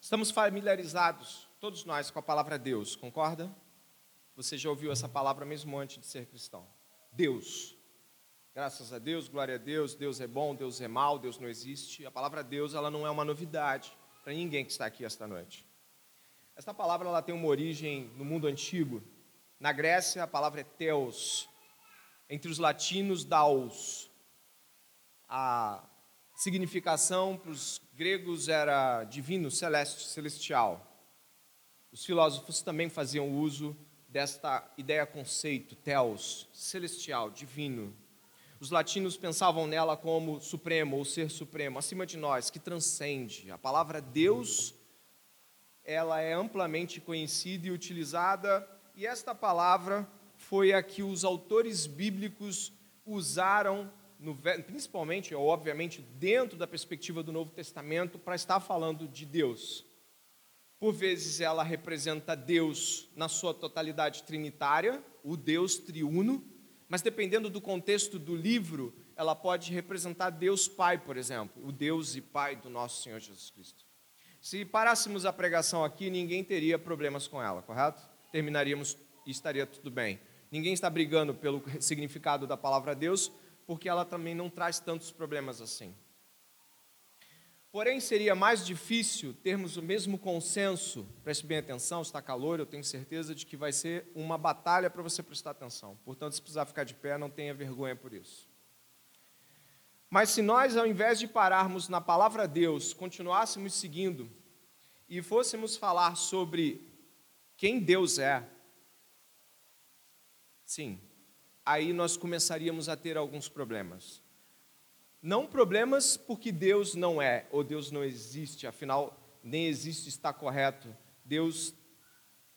Estamos familiarizados, todos nós, com a palavra Deus, concorda? Você já ouviu essa palavra mesmo antes de ser cristão? Deus. Graças a Deus, glória a Deus, Deus é bom, Deus é mal, Deus não existe. A palavra Deus, ela não é uma novidade para ninguém que está aqui esta noite. Esta palavra ela tem uma origem no mundo antigo. Na Grécia, a palavra é Theos. Entre os latinos, Daos. A significação para os gregos era divino, celeste, celestial. Os filósofos também faziam uso desta ideia conceito, Theos, celestial, divino. Os latinos pensavam nela como supremo ou ser supremo, acima de nós, que transcende. A palavra Deus, ela é amplamente conhecida e utilizada, e esta palavra foi a que os autores bíblicos usaram no, principalmente, obviamente, dentro da perspectiva do Novo Testamento, para estar falando de Deus. Por vezes ela representa Deus na sua totalidade trinitária, o Deus triuno, mas dependendo do contexto do livro, ela pode representar Deus Pai, por exemplo, o Deus e Pai do nosso Senhor Jesus Cristo. Se parássemos a pregação aqui, ninguém teria problemas com ela, correto? Terminaríamos e estaria tudo bem. Ninguém está brigando pelo significado da palavra Deus, porque ela também não traz tantos problemas assim. Porém, seria mais difícil termos o mesmo consenso. Preste bem atenção, está calor, eu tenho certeza de que vai ser uma batalha para você prestar atenção. Portanto, se precisar ficar de pé, não tenha vergonha por isso. Mas se nós, ao invés de pararmos na palavra Deus, continuássemos seguindo e fôssemos falar sobre quem Deus é, sim, aí nós começaríamos a ter alguns problemas. Não problemas porque Deus não é, ou Deus não existe, afinal, nem existe está correto. Deus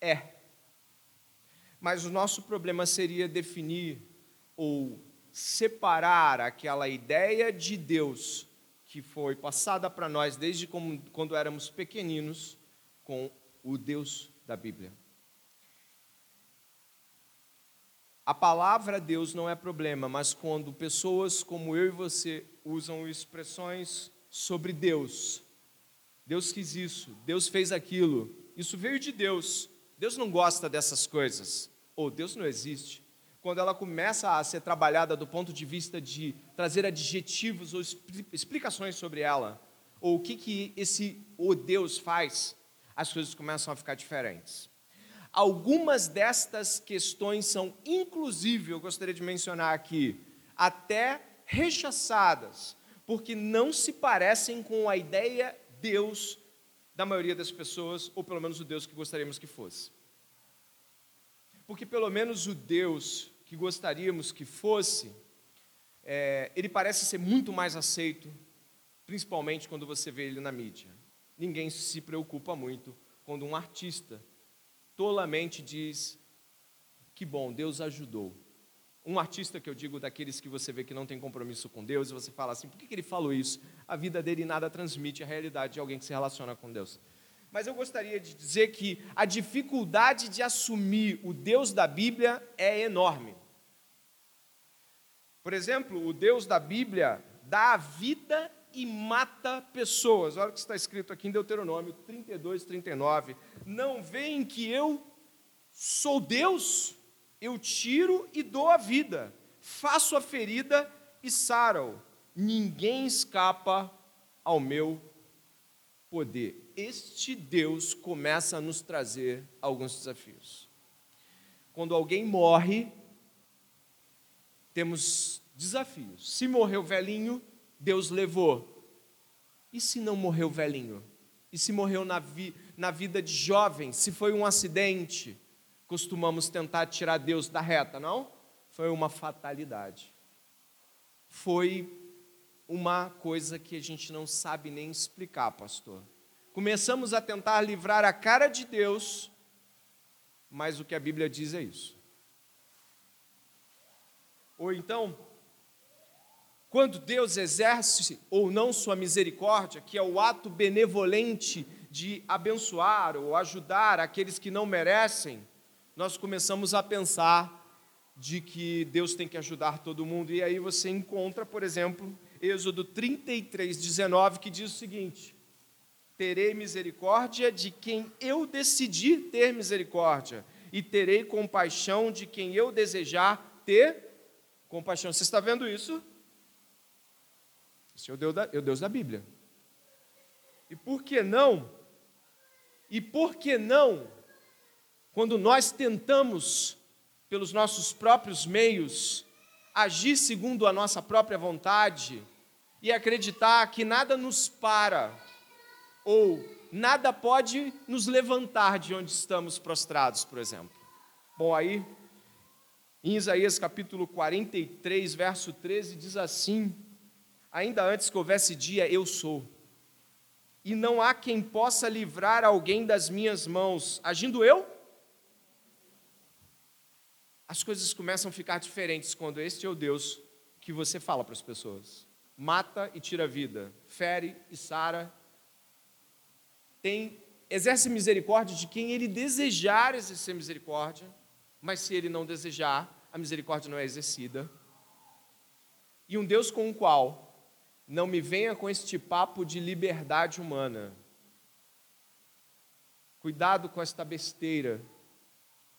é. Mas o nosso problema seria definir ou separar aquela ideia de Deus que foi passada para nós desde quando éramos pequeninos com o Deus da Bíblia. A palavra Deus não é problema, mas quando pessoas como eu e você usam expressões sobre Deus. Deus quis isso, Deus fez aquilo, isso veio de Deus. Deus não gosta dessas coisas, ou Deus não existe. Quando ela começa a ser trabalhada do ponto de vista de trazer adjetivos ou explicações sobre ela, ou o que, que esse o Deus faz, as coisas começam a ficar diferentes. Algumas destas questões são, inclusive, eu gostaria de mencionar aqui, até rechaçadas, porque não se parecem com a ideia Deus da maioria das pessoas, ou pelo menos o Deus que gostaríamos que fosse. Porque pelo menos o Deus que gostaríamos que fosse, é, ele parece ser muito mais aceito, principalmente quando você vê ele na mídia. Ninguém se preocupa muito quando um artista tolamente diz: Que bom, Deus ajudou. Um artista que eu digo daqueles que você vê que não tem compromisso com Deus, e você fala assim: por que, que ele falou isso? A vida dele nada transmite a realidade de alguém que se relaciona com Deus. Mas eu gostaria de dizer que a dificuldade de assumir o Deus da Bíblia é enorme. Por exemplo, o Deus da Bíblia dá a vida e mata pessoas. Olha o que está escrito aqui em Deuteronômio 32, 39. Não veem que eu sou Deus? Eu tiro e dou a vida, faço a ferida e saro. Ninguém escapa ao meu poder. Este Deus começa a nos trazer alguns desafios. Quando alguém morre, temos desafios. Se morreu velhinho, Deus levou. E se não morreu velhinho? E se morreu na, vi, na vida de jovem? Se foi um acidente? Costumamos tentar tirar Deus da reta, não? Foi uma fatalidade. Foi uma coisa que a gente não sabe nem explicar, pastor. Começamos a tentar livrar a cara de Deus, mas o que a Bíblia diz é isso. Ou então, quando Deus exerce ou não sua misericórdia, que é o ato benevolente de abençoar ou ajudar aqueles que não merecem, nós começamos a pensar de que Deus tem que ajudar todo mundo. E aí você encontra, por exemplo, Êxodo 33, 19, que diz o seguinte: terei misericórdia de quem eu decidi ter misericórdia, e terei compaixão de quem eu desejar ter compaixão. Você está vendo isso? Esse é o Deus da, é o Deus da Bíblia. E por que não? E por que não, quando nós tentamos, pelos nossos próprios meios, agir segundo a nossa própria vontade e acreditar que nada nos para ou nada pode nos levantar de onde estamos prostrados, por exemplo. Bom, aí, em Isaías capítulo 43, verso 13, diz assim: Ainda antes que houvesse dia, eu sou. E não há quem possa livrar alguém das minhas mãos. Agindo eu? As coisas começam a ficar diferentes quando este é o Deus que você fala para as pessoas. Mata e tira a vida, fere e sara tem exerce misericórdia de quem ele desejar exercer misericórdia, mas se ele não desejar, a misericórdia não é exercida. E um Deus com o qual não me venha com este papo de liberdade humana. Cuidado com esta besteira.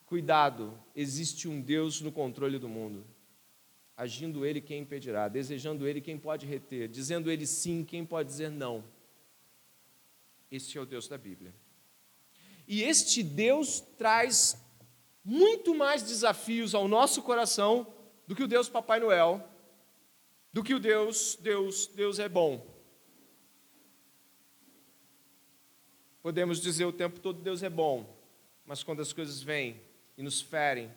Cuidado, existe um Deus no controle do mundo. Agindo ele, quem impedirá? Desejando ele, quem pode reter? Dizendo ele sim, quem pode dizer não? Este é o Deus da Bíblia. E este Deus traz muito mais desafios ao nosso coração do que o Deus Papai Noel, do que o Deus, Deus, Deus é bom. Podemos dizer o tempo todo Deus é bom, mas quando as coisas vêm e nos ferem,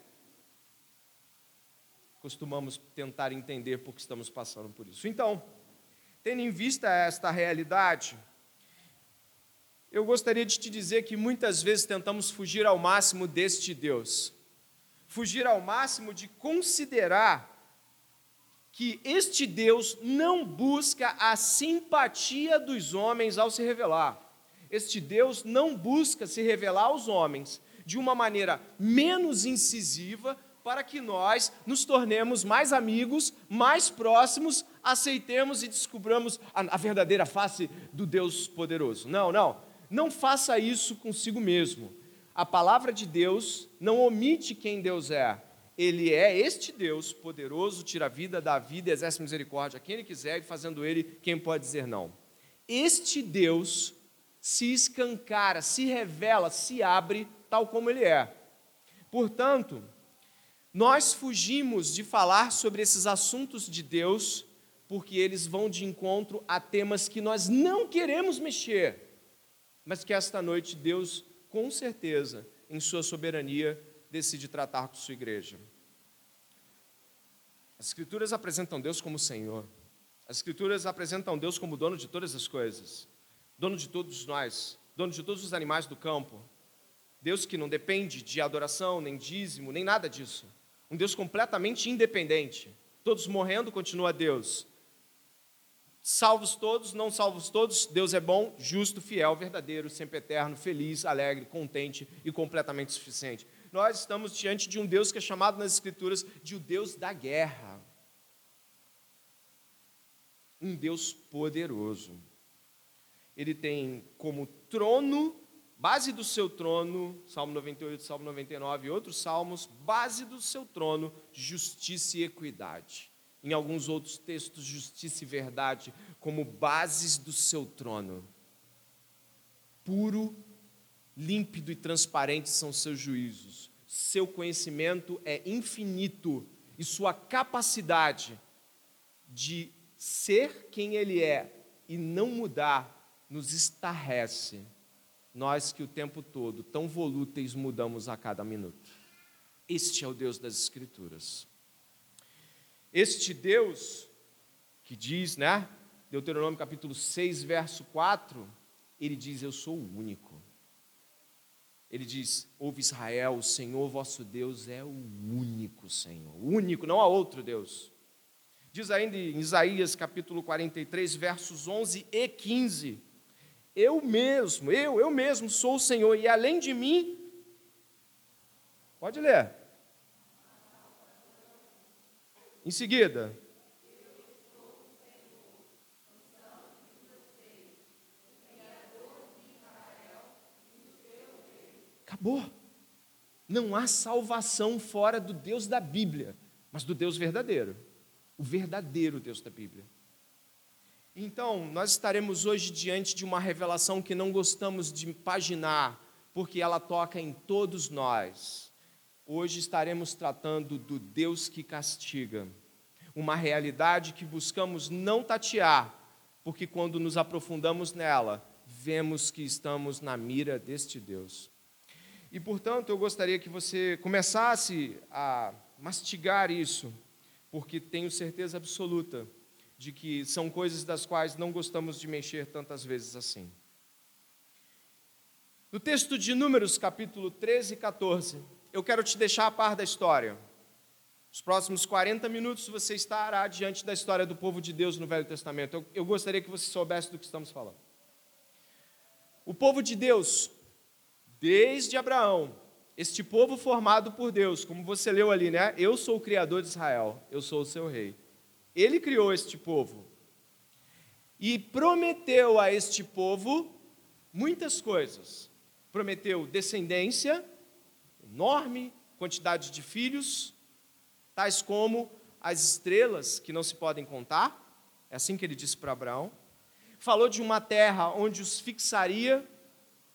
costumamos tentar entender por que estamos passando por isso. Então, tendo em vista esta realidade, eu gostaria de te dizer que muitas vezes tentamos fugir ao máximo deste Deus. Fugir ao máximo de considerar que este Deus não busca a simpatia dos homens ao se revelar. Este Deus não busca se revelar aos homens de uma maneira menos incisiva para que nós nos tornemos mais amigos, mais próximos, aceitemos e descubramos a, a verdadeira face do Deus poderoso. Não, não. Não faça isso consigo mesmo. A palavra de Deus não omite quem Deus é. Ele é este Deus poderoso, tira a vida, dá a vida, exerce misericórdia a quem ele quiser, e fazendo ele quem pode dizer não. Este Deus se escancara, se revela, se abre tal como ele é. Portanto, nós fugimos de falar sobre esses assuntos de Deus porque eles vão de encontro a temas que nós não queremos mexer mas que esta noite Deus, com certeza, em Sua soberania, decide tratar com Sua igreja. As Escrituras apresentam Deus como Senhor, as Escrituras apresentam Deus como dono de todas as coisas, dono de todos nós, dono de todos os animais do campo. Deus que não depende de adoração, nem dízimo, nem nada disso. Um Deus completamente independente. Todos morrendo, continua Deus. Salvos todos, não salvos todos, Deus é bom, justo, fiel, verdadeiro, sempre eterno, feliz, alegre, contente e completamente suficiente. Nós estamos diante de um Deus que é chamado nas Escrituras de o Deus da guerra. Um Deus poderoso. Ele tem como trono, base do seu trono, Salmo 98, Salmo 99 e outros salmos, base do seu trono, justiça e equidade em alguns outros textos, justiça e verdade como bases do seu trono. Puro, límpido e transparente são seus juízos. Seu conhecimento é infinito e sua capacidade de ser quem ele é e não mudar nos estarrece. Nós que o tempo todo, tão volúteis, mudamos a cada minuto. Este é o Deus das Escrituras. Este Deus, que diz, né? Deuteronômio capítulo 6, verso 4, ele diz: Eu sou o único. Ele diz: Ouve Israel, o Senhor vosso Deus é o único Senhor, o único, não há outro Deus. Diz ainda em Isaías capítulo 43, versos 11 e 15: Eu mesmo, eu, eu mesmo sou o Senhor, e além de mim, pode ler. Em seguida, Acabou. Não há salvação fora do Deus da Bíblia, mas do Deus verdadeiro, o verdadeiro Deus da Bíblia. Então, nós estaremos hoje diante de uma revelação que não gostamos de paginar, porque ela toca em todos nós. Hoje estaremos tratando do Deus que castiga, uma realidade que buscamos não tatear, porque quando nos aprofundamos nela, vemos que estamos na mira deste Deus. E, portanto, eu gostaria que você começasse a mastigar isso, porque tenho certeza absoluta de que são coisas das quais não gostamos de mexer tantas vezes assim. No texto de Números, capítulo 13 e 14, eu quero te deixar a par da história. Os próximos 40 minutos você estará diante da história do povo de Deus no Velho Testamento. Eu, eu gostaria que você soubesse do que estamos falando. O povo de Deus desde Abraão, este povo formado por Deus, como você leu ali, né? Eu sou o criador de Israel, eu sou o seu rei. Ele criou este povo e prometeu a este povo muitas coisas. Prometeu descendência, enorme quantidade de filhos, tais como as estrelas que não se podem contar. É assim que ele disse para Abraão. Falou de uma terra onde os fixaria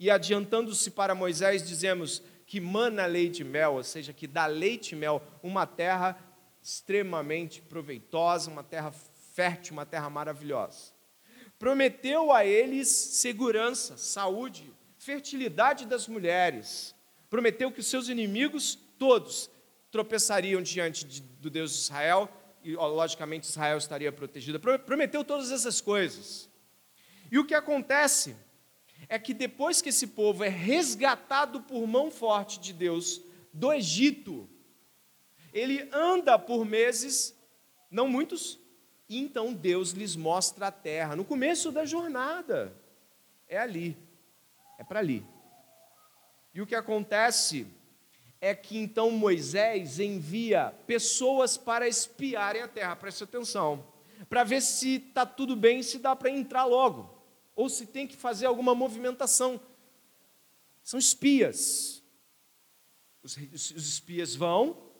e adiantando-se para Moisés, dizemos que mana leite e mel, ou seja, que dá leite e mel, uma terra extremamente proveitosa, uma terra fértil, uma terra maravilhosa. Prometeu a eles segurança, saúde, fertilidade das mulheres. Prometeu que os seus inimigos todos tropeçariam diante de, do Deus de Israel e, logicamente, Israel estaria protegida. Prometeu todas essas coisas. E o que acontece é que depois que esse povo é resgatado por mão forte de Deus do Egito, ele anda por meses, não muitos, e então Deus lhes mostra a terra. No começo da jornada, é ali, é para ali. E o que acontece é que então Moisés envia pessoas para espiarem a terra, preste atenção, para ver se está tudo bem, se dá para entrar logo ou se tem que fazer alguma movimentação. São espias. Os, os espias vão,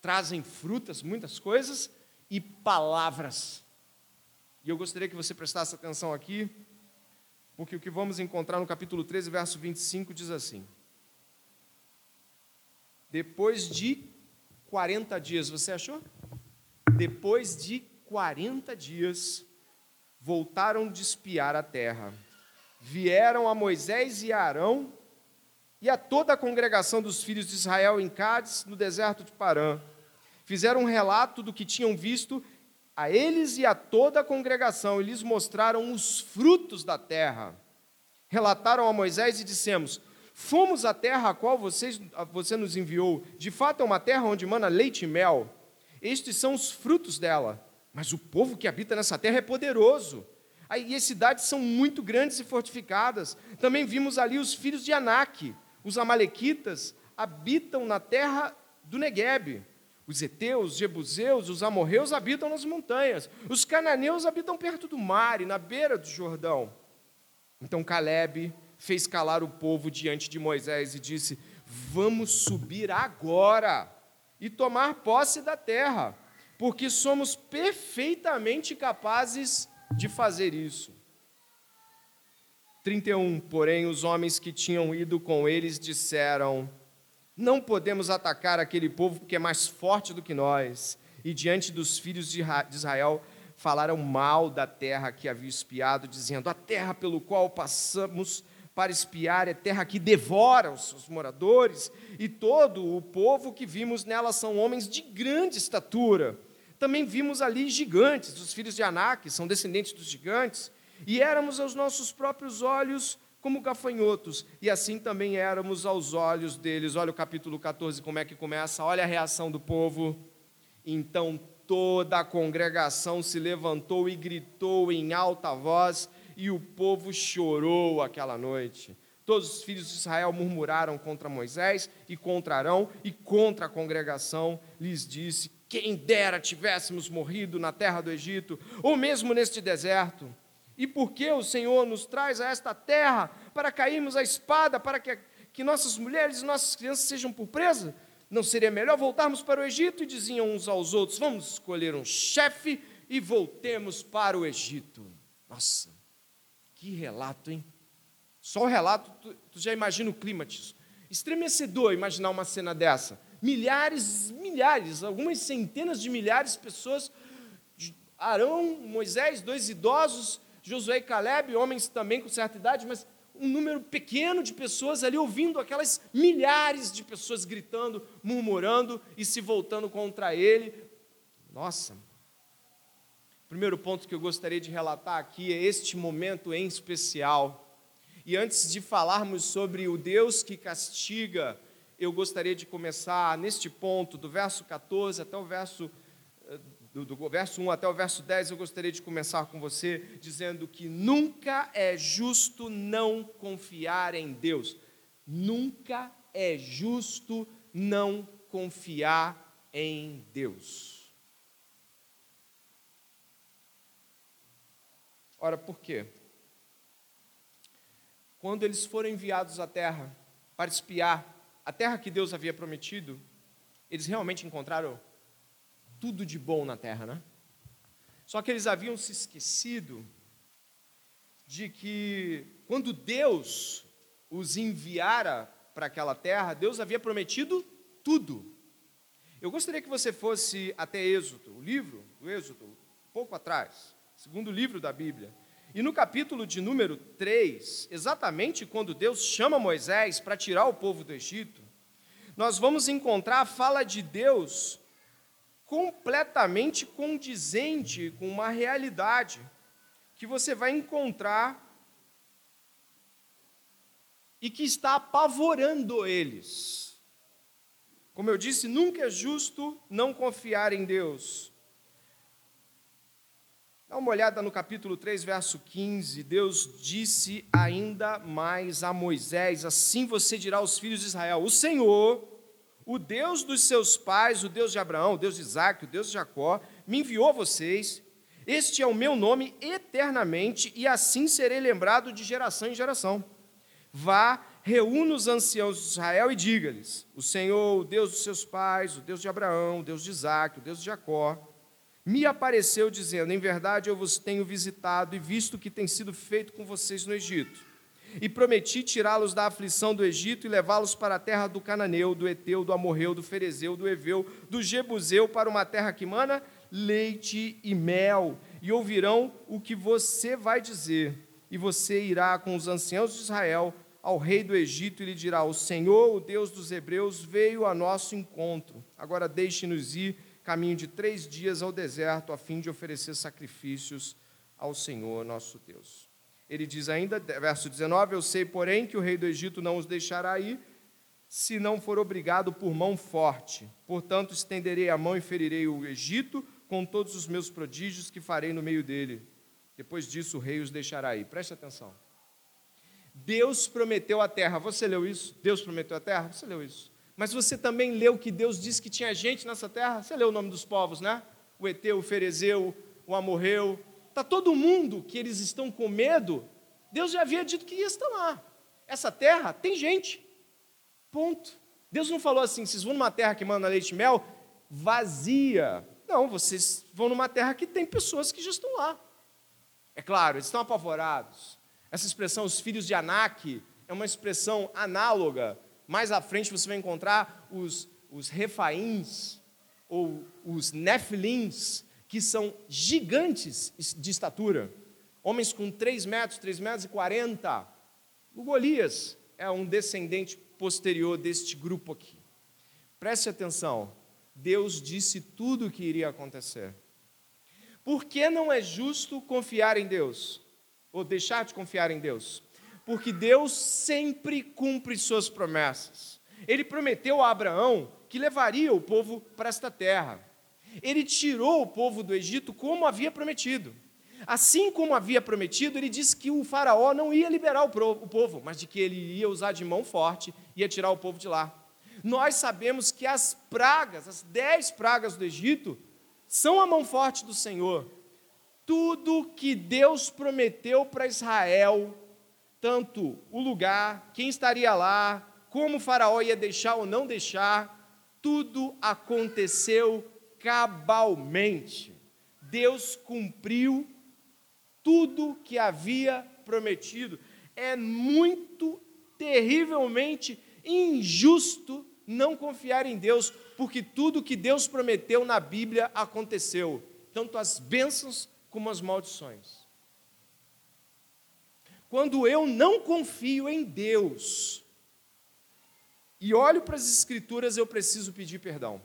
trazem frutas, muitas coisas e palavras. E eu gostaria que você prestasse atenção aqui, porque o que vamos encontrar no capítulo 13, verso 25 diz assim: Depois de 40 dias, você achou? Depois de 40 dias, voltaram de espiar a terra. Vieram a Moisés e a Arão e a toda a congregação dos filhos de Israel em Cádiz, no deserto de Parã. Fizeram um relato do que tinham visto a eles e a toda a congregação e lhes mostraram os frutos da terra. Relataram a Moisés e dissemos: Fomos à terra a qual vocês, você nos enviou. De fato, é uma terra onde mana leite e mel. Estes são os frutos dela. Mas o povo que habita nessa terra é poderoso. E as cidades são muito grandes e fortificadas. Também vimos ali os filhos de Anak. Os amalequitas habitam na terra do Negueb. Os heteus, os jebuseus, os amorreus habitam nas montanhas. Os cananeus habitam perto do mar e na beira do Jordão. Então Caleb fez calar o povo diante de Moisés e disse: Vamos subir agora e tomar posse da terra porque somos perfeitamente capazes de fazer isso. 31. Porém, os homens que tinham ido com eles disseram: Não podemos atacar aquele povo porque é mais forte do que nós. E diante dos filhos de Israel falaram mal da terra que havia espiado, dizendo: A terra pelo qual passamos para espiar, é terra que devora os seus moradores, e todo o povo que vimos nela são homens de grande estatura. Também vimos ali gigantes, os filhos de Anak, são descendentes dos gigantes, e éramos aos nossos próprios olhos como gafanhotos, e assim também éramos aos olhos deles. Olha o capítulo 14, como é que começa, olha a reação do povo. Então toda a congregação se levantou e gritou em alta voz, e o povo chorou aquela noite. Todos os filhos de Israel murmuraram contra Moisés e contra Arão e contra a congregação, lhes disse: Quem dera tivéssemos morrido na terra do Egito, ou mesmo neste deserto. E por que o Senhor nos traz a esta terra para cairmos a espada, para que, que nossas mulheres e nossas crianças sejam por presa? Não seria melhor voltarmos para o Egito? E diziam uns aos outros: Vamos escolher um chefe e voltemos para o Egito. Nossa, que relato, hein? Só o relato, tu, tu já imagina o clima disso. Estremecedor imaginar uma cena dessa. Milhares, milhares, algumas centenas de milhares de pessoas. Arão, Moisés, dois idosos, Josué e Caleb, homens também com certa idade, mas um número pequeno de pessoas ali ouvindo aquelas milhares de pessoas gritando, murmurando e se voltando contra ele. Nossa. Primeiro ponto que eu gostaria de relatar aqui é este momento em especial. E antes de falarmos sobre o Deus que castiga, eu gostaria de começar neste ponto, do verso 14 até o verso do, do verso 1 até o verso 10, eu gostaria de começar com você dizendo que nunca é justo não confiar em Deus. Nunca é justo não confiar em Deus. Ora, por quê? Quando eles foram enviados à terra para espiar a terra que Deus havia prometido, eles realmente encontraram tudo de bom na terra, né? Só que eles haviam se esquecido de que quando Deus os enviara para aquela terra, Deus havia prometido tudo. Eu gostaria que você fosse até Êxodo, o livro do Êxodo, pouco atrás, segundo livro da Bíblia. E no capítulo de número 3, exatamente quando Deus chama Moisés para tirar o povo do Egito, nós vamos encontrar a fala de Deus completamente condizente com uma realidade que você vai encontrar e que está apavorando eles. Como eu disse, nunca é justo não confiar em Deus. Dá uma olhada no capítulo 3, verso 15. Deus disse ainda mais a Moisés: Assim você dirá aos filhos de Israel: O Senhor, o Deus dos seus pais, o Deus de Abraão, o Deus de Isaac, o Deus de Jacó, me enviou vocês. Este é o meu nome eternamente, e assim serei lembrado de geração em geração. Vá, reúna os anciãos de Israel e diga-lhes: O Senhor, o Deus dos seus pais, o Deus de Abraão, o Deus de Isaac, o Deus de Jacó, me apareceu dizendo: Em verdade eu vos tenho visitado e visto o que tem sido feito com vocês no Egito e prometi tirá-los da aflição do Egito e levá-los para a terra do Cananeu, do Eteu, do Amorreu, do Ferezeu, do Eveu, do Jebuseu, para uma terra que mana leite e mel, e ouvirão o que você vai dizer. E você irá com os anciãos de Israel ao rei do Egito e lhe dirá: O Senhor, o Deus dos Hebreus, veio a nosso encontro. Agora deixe-nos ir caminho de três dias ao deserto, a fim de oferecer sacrifícios ao Senhor nosso Deus. Ele diz ainda, verso 19: Eu sei, porém, que o rei do Egito não os deixará ir, se não for obrigado por mão forte. Portanto, estenderei a mão e ferirei o Egito com todos os meus prodígios que farei no meio dele. Depois disso, o rei os deixará ir. Preste atenção. Deus prometeu a terra. Você leu isso? Deus prometeu a terra? Você leu isso. Mas você também leu que Deus disse que tinha gente nessa terra? Você leu o nome dos povos, né? O Eteu, o Ferezeu, o Amorreu, Está todo mundo que eles estão com medo, Deus já havia dito que ia estar lá. Essa terra tem gente. Ponto. Deus não falou assim, vocês vão numa terra que manda leite e mel, vazia. Não, vocês vão numa terra que tem pessoas que já estão lá. É claro, eles estão apavorados. Essa expressão, os filhos de Anak, é uma expressão análoga. Mais à frente você vai encontrar os, os refaíns, ou os nefilins, que são gigantes de estatura, homens com 3 metros, 3 metros e 40. O Golias é um descendente posterior deste grupo aqui. Preste atenção, Deus disse tudo o que iria acontecer. Por que não é justo confiar em Deus? Ou deixar de confiar em Deus? Porque Deus sempre cumpre suas promessas. Ele prometeu a Abraão que levaria o povo para esta terra. Ele tirou o povo do Egito como havia prometido. Assim como havia prometido, ele disse que o faraó não ia liberar o povo, mas de que ele ia usar de mão forte e ia tirar o povo de lá. Nós sabemos que as pragas, as dez pragas do Egito, são a mão forte do Senhor. Tudo que Deus prometeu para Israel, tanto o lugar, quem estaria lá, como Faraó ia deixar ou não deixar, tudo aconteceu cabalmente. Deus cumpriu tudo que havia prometido. É muito terrivelmente injusto não confiar em Deus, porque tudo que Deus prometeu na Bíblia aconteceu, tanto as bênçãos como as maldições. Quando eu não confio em Deus e olho para as Escrituras, eu preciso pedir perdão,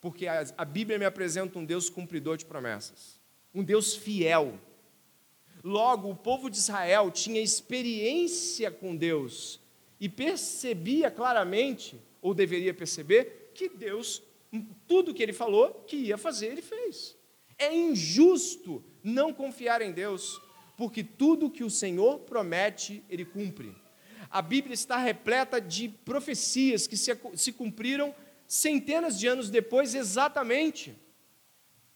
porque a, a Bíblia me apresenta um Deus cumpridor de promessas, um Deus fiel. Logo, o povo de Israel tinha experiência com Deus e percebia claramente, ou deveria perceber, que Deus, tudo que ele falou que ia fazer, ele fez. É injusto não confiar em Deus, porque tudo que o Senhor promete, ele cumpre. A Bíblia está repleta de profecias que se, se cumpriram centenas de anos depois, exatamente.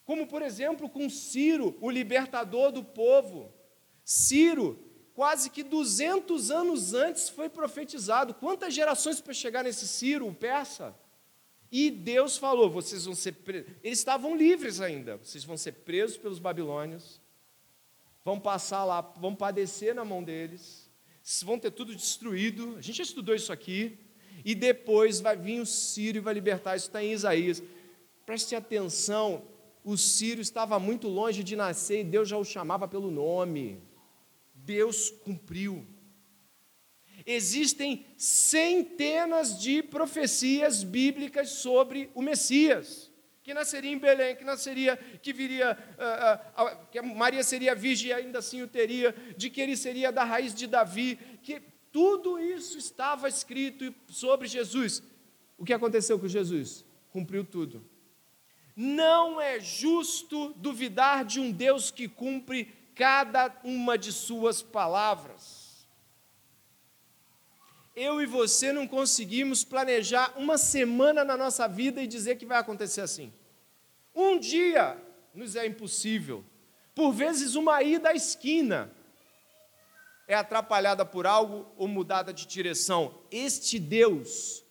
Como, por exemplo, com Ciro, o libertador do povo. Ciro, quase que 200 anos antes, foi profetizado. Quantas gerações para chegar nesse Ciro, o persa? E Deus falou: vocês vão ser presos. Eles estavam livres ainda. Vocês vão ser presos pelos babilônios. Vão passar lá, vão padecer na mão deles. Vão ter tudo destruído. A gente já estudou isso aqui. E depois vai vir o Sírio e vai libertar. Isso está em Isaías. Preste atenção. O Sírio estava muito longe de nascer e Deus já o chamava pelo nome. Deus cumpriu. Existem centenas de profecias bíblicas sobre o Messias, que nasceria em Belém, que nasceria, que viria, uh, uh, que Maria seria virgem e ainda assim o teria, de que ele seria da raiz de Davi, que tudo isso estava escrito sobre Jesus. O que aconteceu com Jesus? Cumpriu tudo. Não é justo duvidar de um Deus que cumpre cada uma de suas palavras eu e você não conseguimos planejar uma semana na nossa vida e dizer que vai acontecer assim. Um dia nos é impossível. Por vezes, uma ida à esquina é atrapalhada por algo ou mudada de direção. Este Deus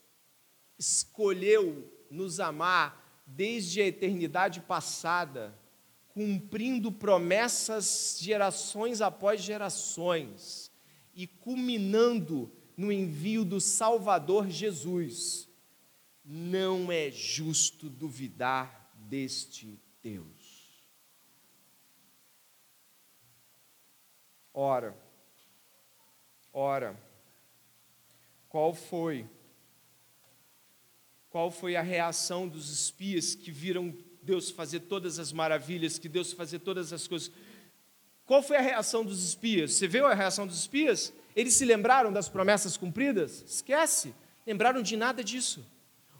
escolheu nos amar desde a eternidade passada, cumprindo promessas gerações após gerações e culminando no envio do Salvador Jesus. Não é justo duvidar deste Deus. Ora, ora, qual foi? Qual foi a reação dos espias que viram Deus fazer todas as maravilhas, que Deus fazer todas as coisas? Qual foi a reação dos espias? Você viu a reação dos espias? Eles se lembraram das promessas cumpridas? Esquece, lembraram de nada disso.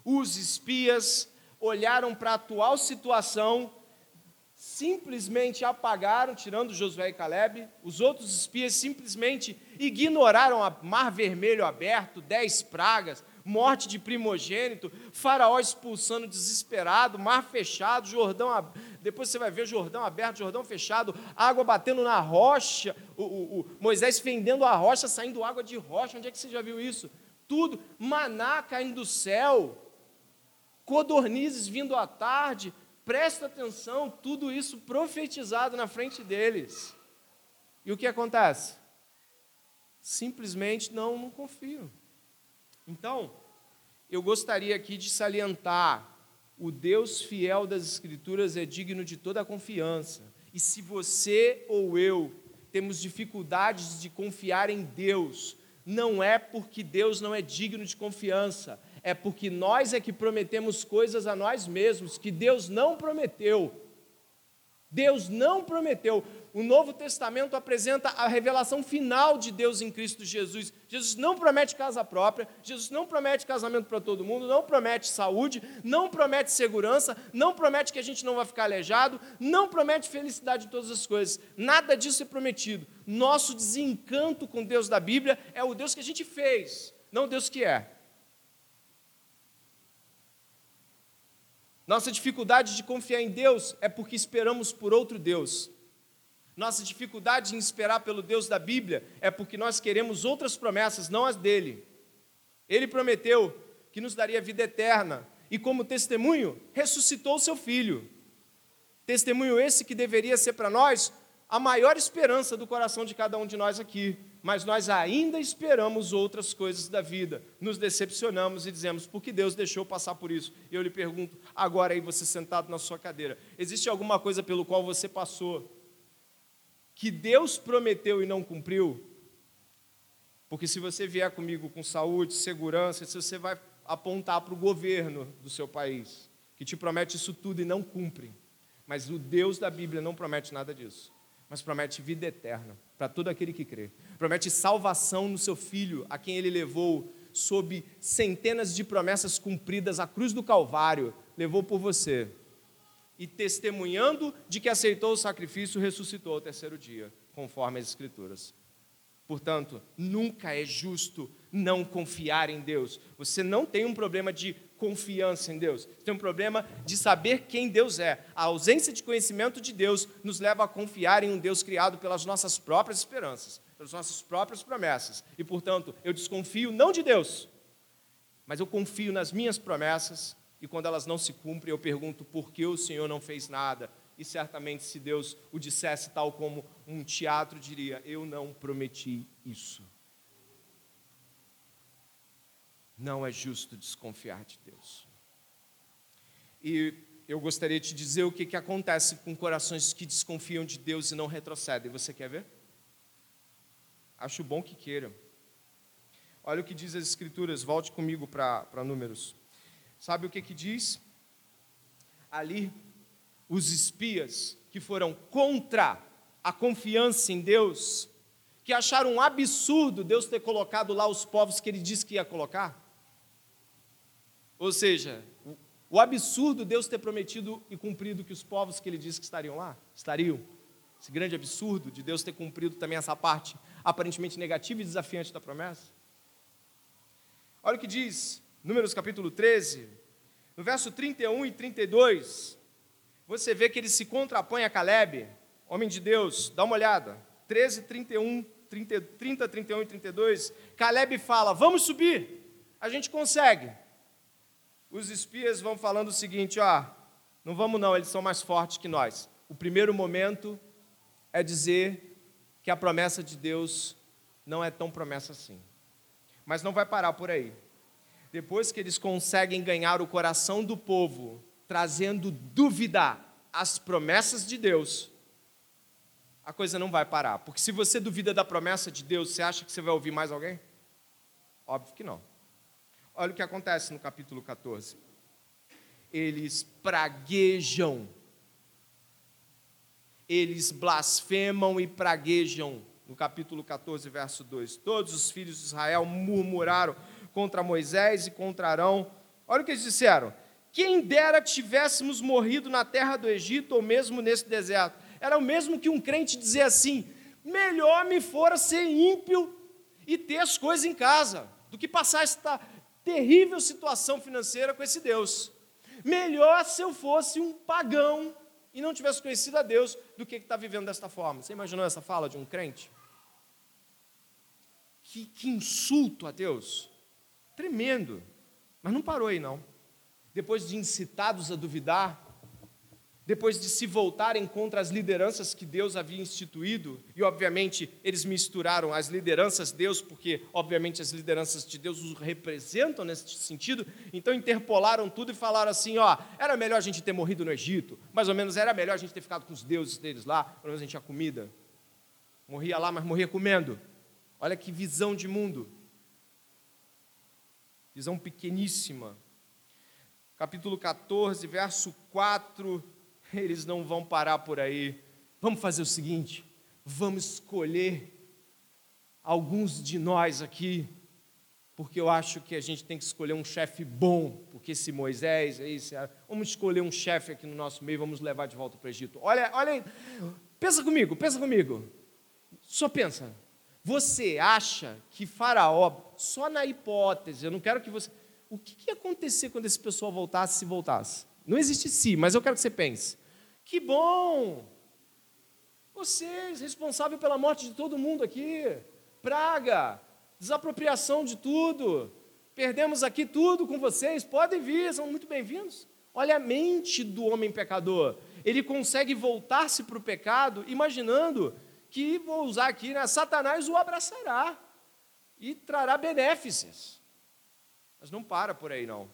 Os espias olharam para a atual situação, simplesmente apagaram, tirando Josué e Caleb. Os outros espias simplesmente ignoraram o mar vermelho aberto, dez pragas, morte de primogênito, Faraó expulsando desesperado, mar fechado, Jordão depois você vai ver Jordão aberto, Jordão fechado, água batendo na rocha, o, o, o, Moisés fendendo a rocha, saindo água de rocha. Onde é que você já viu isso? Tudo, maná caindo do céu, codornizes vindo à tarde. Presta atenção, tudo isso profetizado na frente deles. E o que acontece? Simplesmente não, não confiam. Então, eu gostaria aqui de salientar o Deus fiel das Escrituras é digno de toda a confiança. E se você ou eu temos dificuldades de confiar em Deus, não é porque Deus não é digno de confiança, é porque nós é que prometemos coisas a nós mesmos que Deus não prometeu. Deus não prometeu. O Novo Testamento apresenta a revelação final de Deus em Cristo Jesus. Jesus não promete casa própria, Jesus não promete casamento para todo mundo, não promete saúde, não promete segurança, não promete que a gente não vai ficar aleijado, não promete felicidade de todas as coisas. Nada disso é prometido. Nosso desencanto com Deus da Bíblia é o Deus que a gente fez, não o Deus que é. Nossa dificuldade de confiar em Deus é porque esperamos por outro Deus. Nossa dificuldade em esperar pelo Deus da Bíblia é porque nós queremos outras promessas, não as dele. Ele prometeu que nos daria vida eterna e, como testemunho, ressuscitou seu filho. Testemunho esse que deveria ser para nós a maior esperança do coração de cada um de nós aqui. Mas nós ainda esperamos outras coisas da vida. Nos decepcionamos e dizemos, por que Deus deixou passar por isso? E eu lhe pergunto, agora aí você sentado na sua cadeira, existe alguma coisa pelo qual você passou que Deus prometeu e não cumpriu? Porque se você vier comigo com saúde, segurança, se você vai apontar para o governo do seu país, que te promete isso tudo e não cumpre. Mas o Deus da Bíblia não promete nada disso, mas promete vida eterna para todo aquele que crê. Promete salvação no seu filho, a quem ele levou sob centenas de promessas cumpridas à cruz do Calvário, levou por você. E testemunhando de que aceitou o sacrifício, ressuscitou ao terceiro dia, conforme as Escrituras. Portanto, nunca é justo não confiar em Deus. Você não tem um problema de confiança em Deus, você tem um problema de saber quem Deus é. A ausência de conhecimento de Deus nos leva a confiar em um Deus criado pelas nossas próprias esperanças, pelas nossas próprias promessas. E, portanto, eu desconfio não de Deus, mas eu confio nas minhas promessas. E quando elas não se cumprem, eu pergunto por que o Senhor não fez nada e certamente, se Deus o dissesse tal como um teatro diria: Eu não prometi isso. Não é justo desconfiar de Deus. E eu gostaria de te dizer o que, que acontece com corações que desconfiam de Deus e não retrocedem. Você quer ver? Acho bom que queira. Olha o que diz as Escrituras, volte comigo para Números. Sabe o que, que diz? Ali os espias que foram contra a confiança em Deus, que acharam um absurdo Deus ter colocado lá os povos que ele disse que ia colocar? Ou seja, o absurdo Deus ter prometido e cumprido que os povos que ele disse que estariam lá, estariam. Esse grande absurdo de Deus ter cumprido também essa parte aparentemente negativa e desafiante da promessa. Olha o que diz, Números capítulo 13, no verso 31 e 32 você vê que ele se contrapõe a Caleb, homem de Deus, dá uma olhada. 13, 31, 30, 30, 31 e 32. Caleb fala: Vamos subir, a gente consegue. Os espias vão falando o seguinte: Ó, não vamos não, eles são mais fortes que nós. O primeiro momento é dizer que a promessa de Deus não é tão promessa assim. Mas não vai parar por aí. Depois que eles conseguem ganhar o coração do povo trazendo dúvida às promessas de Deus, a coisa não vai parar. Porque se você duvida da promessa de Deus, você acha que você vai ouvir mais alguém? Óbvio que não. Olha o que acontece no capítulo 14. Eles praguejam, eles blasfemam e praguejam. No capítulo 14, verso 2: Todos os filhos de Israel murmuraram contra Moisés e contra Arão. Olha o que eles disseram: quem dera tivéssemos morrido na terra do Egito ou mesmo nesse deserto. Era o mesmo que um crente dizer assim: melhor me fora ser ímpio e ter as coisas em casa, do que passar esta terrível situação financeira com esse Deus. Melhor se eu fosse um pagão e não tivesse conhecido a Deus do que está vivendo desta forma. Você imaginou essa fala de um crente? Que, que insulto a Deus! Tremendo. Mas não parou aí, não depois de incitados a duvidar, depois de se voltarem contra as lideranças que Deus havia instituído, e obviamente eles misturaram as lideranças de Deus, porque obviamente as lideranças de Deus os representam nesse sentido, então interpolaram tudo e falaram assim: ó, era melhor a gente ter morrido no Egito, mais ou menos era melhor a gente ter ficado com os deuses deles lá, pelo menos a gente tinha comida. Morria lá, mas morria comendo. Olha que visão de mundo. Visão pequeníssima capítulo 14, verso 4, eles não vão parar por aí. Vamos fazer o seguinte: vamos escolher alguns de nós aqui, porque eu acho que a gente tem que escolher um chefe bom, porque esse Moisés, esse, vamos escolher um chefe aqui no nosso meio, vamos levar de volta para o Egito. Olha, olha, pensa comigo, pensa comigo. Só pensa. Você acha que Faraó, só na hipótese, eu não quero que você o que ia acontecer quando esse pessoal voltasse se voltasse? Não existe se, mas eu quero que você pense. Que bom! Vocês, responsável pela morte de todo mundo aqui, praga, desapropriação de tudo. Perdemos aqui tudo com vocês, podem vir, são muito bem-vindos. Olha a mente do homem pecador. Ele consegue voltar-se para o pecado, imaginando que, vou usar aqui, né, Satanás o abraçará e trará benefícios. Mas não para por aí, não.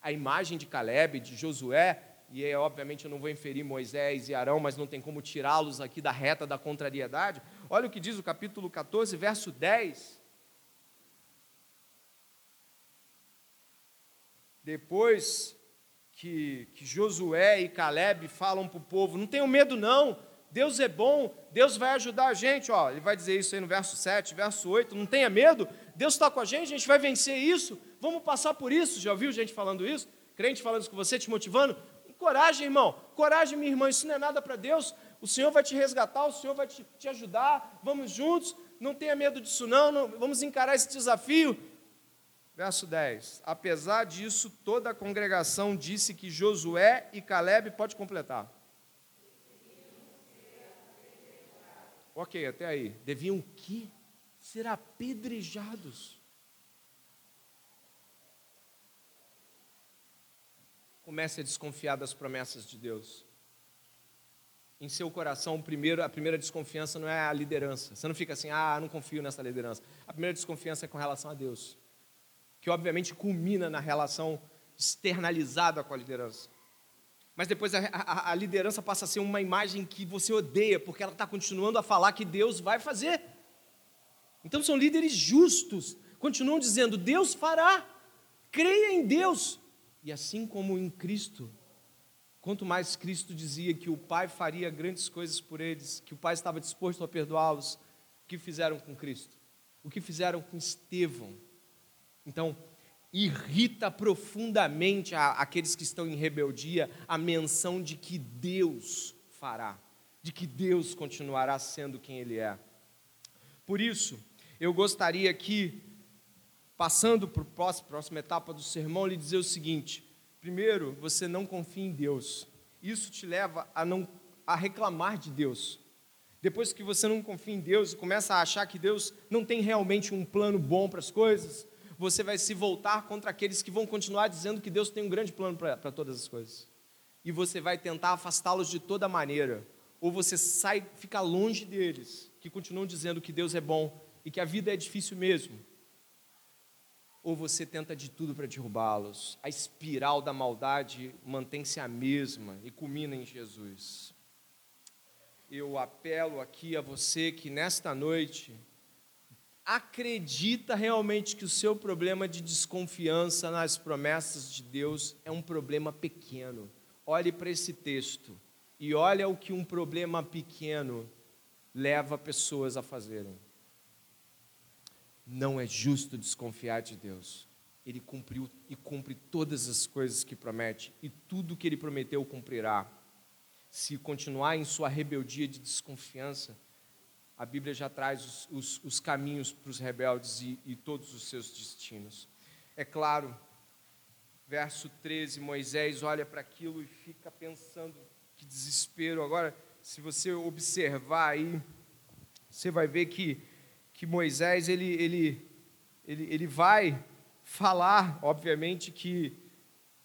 A imagem de Caleb, de Josué, e é, obviamente eu não vou inferir Moisés e Arão, mas não tem como tirá-los aqui da reta da contrariedade. Olha o que diz o capítulo 14, verso 10. Depois que, que Josué e Caleb falam para o povo: não tenham medo, não, Deus é bom, Deus vai ajudar a gente. Ó, ele vai dizer isso aí no verso 7, verso 8: não tenha medo, Deus está com a gente, a gente vai vencer isso, vamos passar por isso. Já ouviu gente falando isso? Crente falando isso com você, te motivando? Coragem, irmão, coragem, minha irmã, isso não é nada para Deus. O Senhor vai te resgatar, o Senhor vai te, te ajudar, vamos juntos, não tenha medo disso, não, não vamos encarar esse desafio. Verso 10: Apesar disso, toda a congregação disse que Josué e Caleb, pode completar. Ok, até aí. Deviam que ser apedrejados. Comece a desconfiar das promessas de Deus. Em seu coração, primeiro, a primeira desconfiança não é a liderança. Você não fica assim, ah, não confio nessa liderança. A primeira desconfiança é com relação a Deus que obviamente culmina na relação externalizada com a liderança. Mas depois a, a, a liderança passa a ser uma imagem que você odeia, porque ela está continuando a falar que Deus vai fazer. Então são líderes justos, continuam dizendo: Deus fará, creia em Deus. E assim como em Cristo, quanto mais Cristo dizia que o Pai faria grandes coisas por eles, que o Pai estava disposto a perdoá-los, o que fizeram com Cristo? O que fizeram com Estevão? Então, irrita profundamente a, aqueles que estão em rebeldia a menção de que Deus fará, de que Deus continuará sendo quem Ele é. Por isso, eu gostaria aqui, passando para a próxima, etapa do sermão, lhe dizer o seguinte: primeiro, você não confia em Deus. Isso te leva a não a reclamar de Deus. Depois que você não confia em Deus e começa a achar que Deus não tem realmente um plano bom para as coisas, você vai se voltar contra aqueles que vão continuar dizendo que Deus tem um grande plano para todas as coisas. E você vai tentar afastá-los de toda maneira. Ou você sai, fica longe deles, que continuam dizendo que Deus é bom e que a vida é difícil mesmo. Ou você tenta de tudo para derrubá-los. A espiral da maldade mantém-se a mesma e culmina em Jesus. Eu apelo aqui a você que nesta noite acredita realmente que o seu problema de desconfiança nas promessas de Deus é um problema pequeno. Olhe para esse texto e olha o que um problema pequeno leva pessoas a fazerem. Não é justo desconfiar de Deus. Ele cumpriu e cumpre todas as coisas que promete, e tudo que ele prometeu cumprirá. Se continuar em sua rebeldia de desconfiança, a Bíblia já traz os, os, os caminhos para os rebeldes e, e todos os seus destinos. É claro, verso 13, Moisés olha para aquilo e fica pensando, que desespero. Agora, se você observar aí, você vai ver que, que Moisés, ele, ele, ele, ele vai falar, obviamente, que,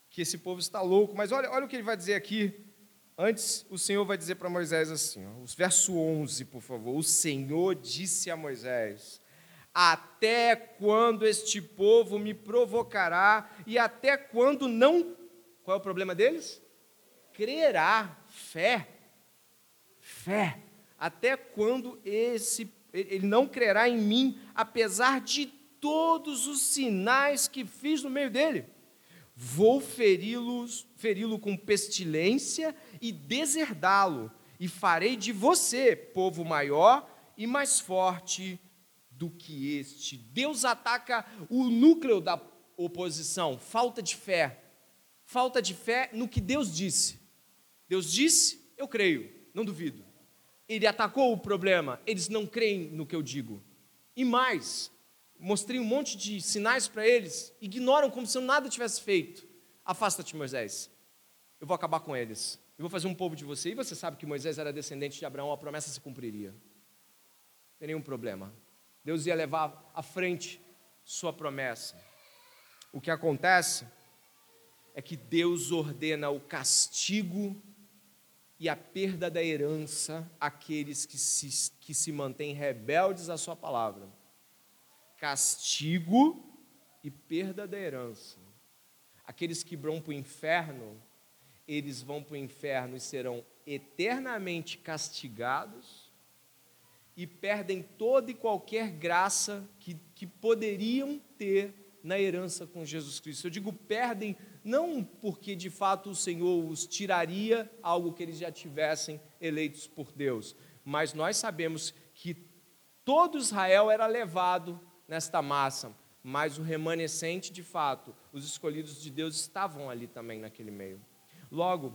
que esse povo está louco, mas olha, olha o que ele vai dizer aqui, Antes, o Senhor vai dizer para Moisés assim, ó, verso 11, por favor. O Senhor disse a Moisés: Até quando este povo me provocará e até quando não. Qual é o problema deles? Crerá, fé. Fé. Até quando esse ele não crerá em mim, apesar de todos os sinais que fiz no meio dele? Vou feri-lo feri com pestilência e deserdá-lo, e farei de você povo maior e mais forte do que este. Deus ataca o núcleo da oposição, falta de fé. Falta de fé no que Deus disse. Deus disse, eu creio, não duvido. Ele atacou o problema, eles não creem no que eu digo. E mais, mostrei um monte de sinais para eles, ignoram como se eu nada tivesse feito. Afasta-te, Moisés. Eu vou acabar com eles. Eu vou fazer um povo de você. E você sabe que Moisés era descendente de Abraão, a promessa se cumpriria. Não tem nenhum problema. Deus ia levar à frente sua promessa. o que acontece é que Deus ordena o castigo e a perda da herança àqueles que se, que se mantêm rebeldes à Sua palavra. Castigo e perda da herança. Aqueles que vão para o inferno, eles vão para o inferno e serão eternamente castigados e perdem toda e qualquer graça que, que poderiam ter na herança com Jesus Cristo. Eu digo perdem não porque de fato o Senhor os tiraria algo que eles já tivessem eleitos por Deus, mas nós sabemos que todo Israel era levado nesta massa, mas o remanescente de fato, os escolhidos de Deus estavam ali também naquele meio. Logo,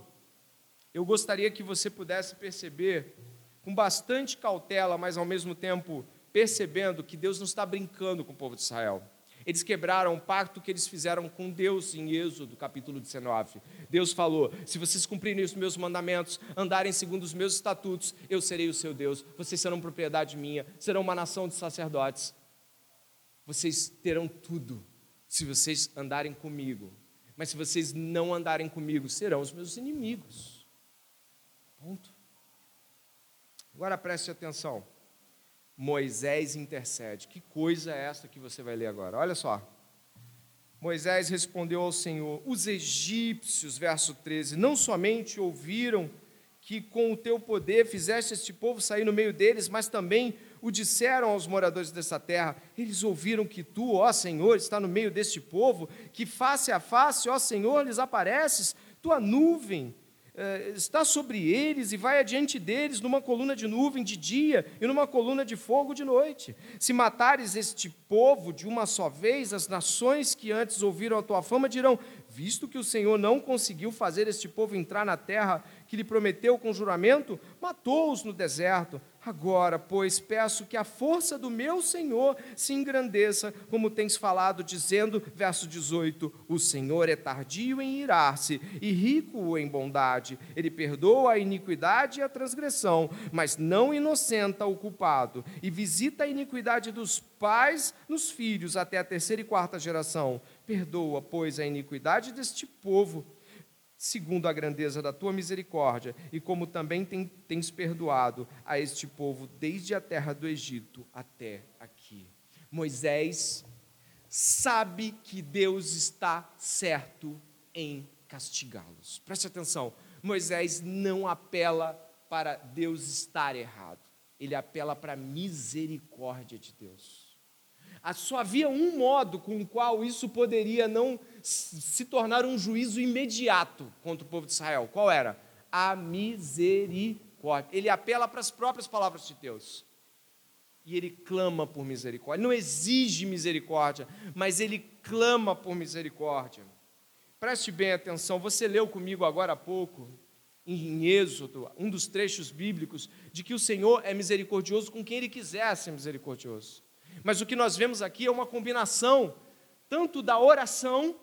eu gostaria que você pudesse perceber com bastante cautela, mas ao mesmo tempo percebendo que Deus não está brincando com o povo de Israel. Eles quebraram o pacto que eles fizeram com Deus em Êxodo, capítulo 19. Deus falou: se vocês cumprirem os meus mandamentos, andarem segundo os meus estatutos, eu serei o seu Deus. Vocês serão propriedade minha, serão uma nação de sacerdotes. Vocês terão tudo se vocês andarem comigo. Mas se vocês não andarem comigo, serão os meus inimigos. Ponto. Agora preste atenção. Moisés intercede. Que coisa é esta que você vai ler agora? Olha só. Moisés respondeu ao Senhor: Os egípcios, verso 13, não somente ouviram que com o teu poder fizeste este povo sair no meio deles, mas também o disseram aos moradores dessa terra. Eles ouviram que tu, ó Senhor, está no meio deste povo, que face a face, ó Senhor, lhes apareces, tua nuvem eh, está sobre eles e vai adiante deles numa coluna de nuvem de dia e numa coluna de fogo de noite. Se matares este povo de uma só vez, as nações que antes ouviram a tua fama dirão: Visto que o Senhor não conseguiu fazer este povo entrar na terra que lhe prometeu com juramento, matou-os no deserto. Agora, pois, peço que a força do meu Senhor se engrandeça, como tens falado, dizendo, verso 18: O Senhor é tardio em irar-se e rico em bondade. Ele perdoa a iniquidade e a transgressão, mas não inocenta o culpado, e visita a iniquidade dos pais nos filhos até a terceira e quarta geração. Perdoa, pois, a iniquidade deste povo segundo a grandeza da tua misericórdia, e como também tens perdoado a este povo desde a terra do Egito até aqui. Moisés sabe que Deus está certo em castigá-los. Preste atenção, Moisés não apela para Deus estar errado, ele apela para a misericórdia de Deus. Só havia um modo com o qual isso poderia não se tornar um juízo imediato contra o povo de Israel. Qual era? A misericórdia. Ele apela para as próprias palavras de Deus. E ele clama por misericórdia. Não exige misericórdia, mas ele clama por misericórdia. Preste bem atenção, você leu comigo agora há pouco, em Êxodo, um dos trechos bíblicos, de que o Senhor é misericordioso com quem ele quiser ser misericordioso. Mas o que nós vemos aqui é uma combinação tanto da oração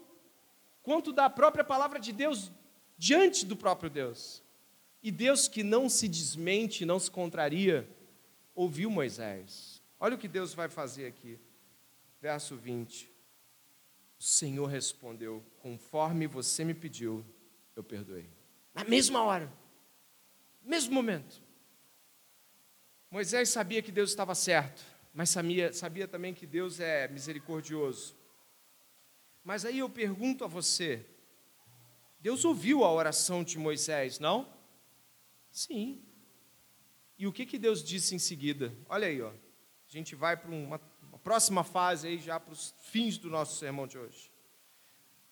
quanto da própria palavra de Deus diante do próprio Deus. E Deus que não se desmente, não se contraria, ouviu Moisés. Olha o que Deus vai fazer aqui. Verso 20. O Senhor respondeu: Conforme você me pediu, eu perdoei. Na mesma hora, mesmo momento. Moisés sabia que Deus estava certo mas sabia, sabia também que Deus é misericordioso. Mas aí eu pergunto a você: Deus ouviu a oração de Moisés, não? Sim. E o que, que Deus disse em seguida? Olha aí, ó. a gente vai para uma, uma próxima fase aí, já para os fins do nosso sermão de hoje.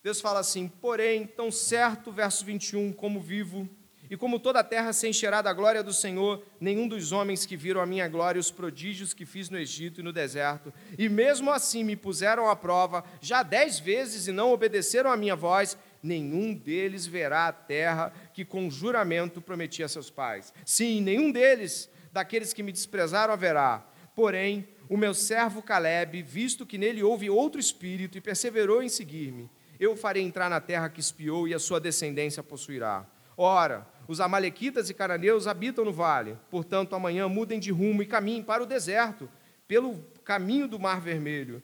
Deus fala assim: porém, tão certo, verso 21, como vivo e como toda a terra se encherá da glória do Senhor, nenhum dos homens que viram a minha glória, os prodígios que fiz no Egito e no deserto, e mesmo assim me puseram à prova, já dez vezes e não obedeceram à minha voz, nenhum deles verá a terra que com juramento prometi a seus pais. Sim, nenhum deles, daqueles que me desprezaram, haverá. Porém, o meu servo Caleb, visto que nele houve outro espírito e perseverou em seguir-me, eu farei entrar na terra que espiou e a sua descendência possuirá. Ora, os amalequitas e cananeus habitam no vale. Portanto, amanhã mudem de rumo e caminhem para o deserto, pelo caminho do Mar Vermelho.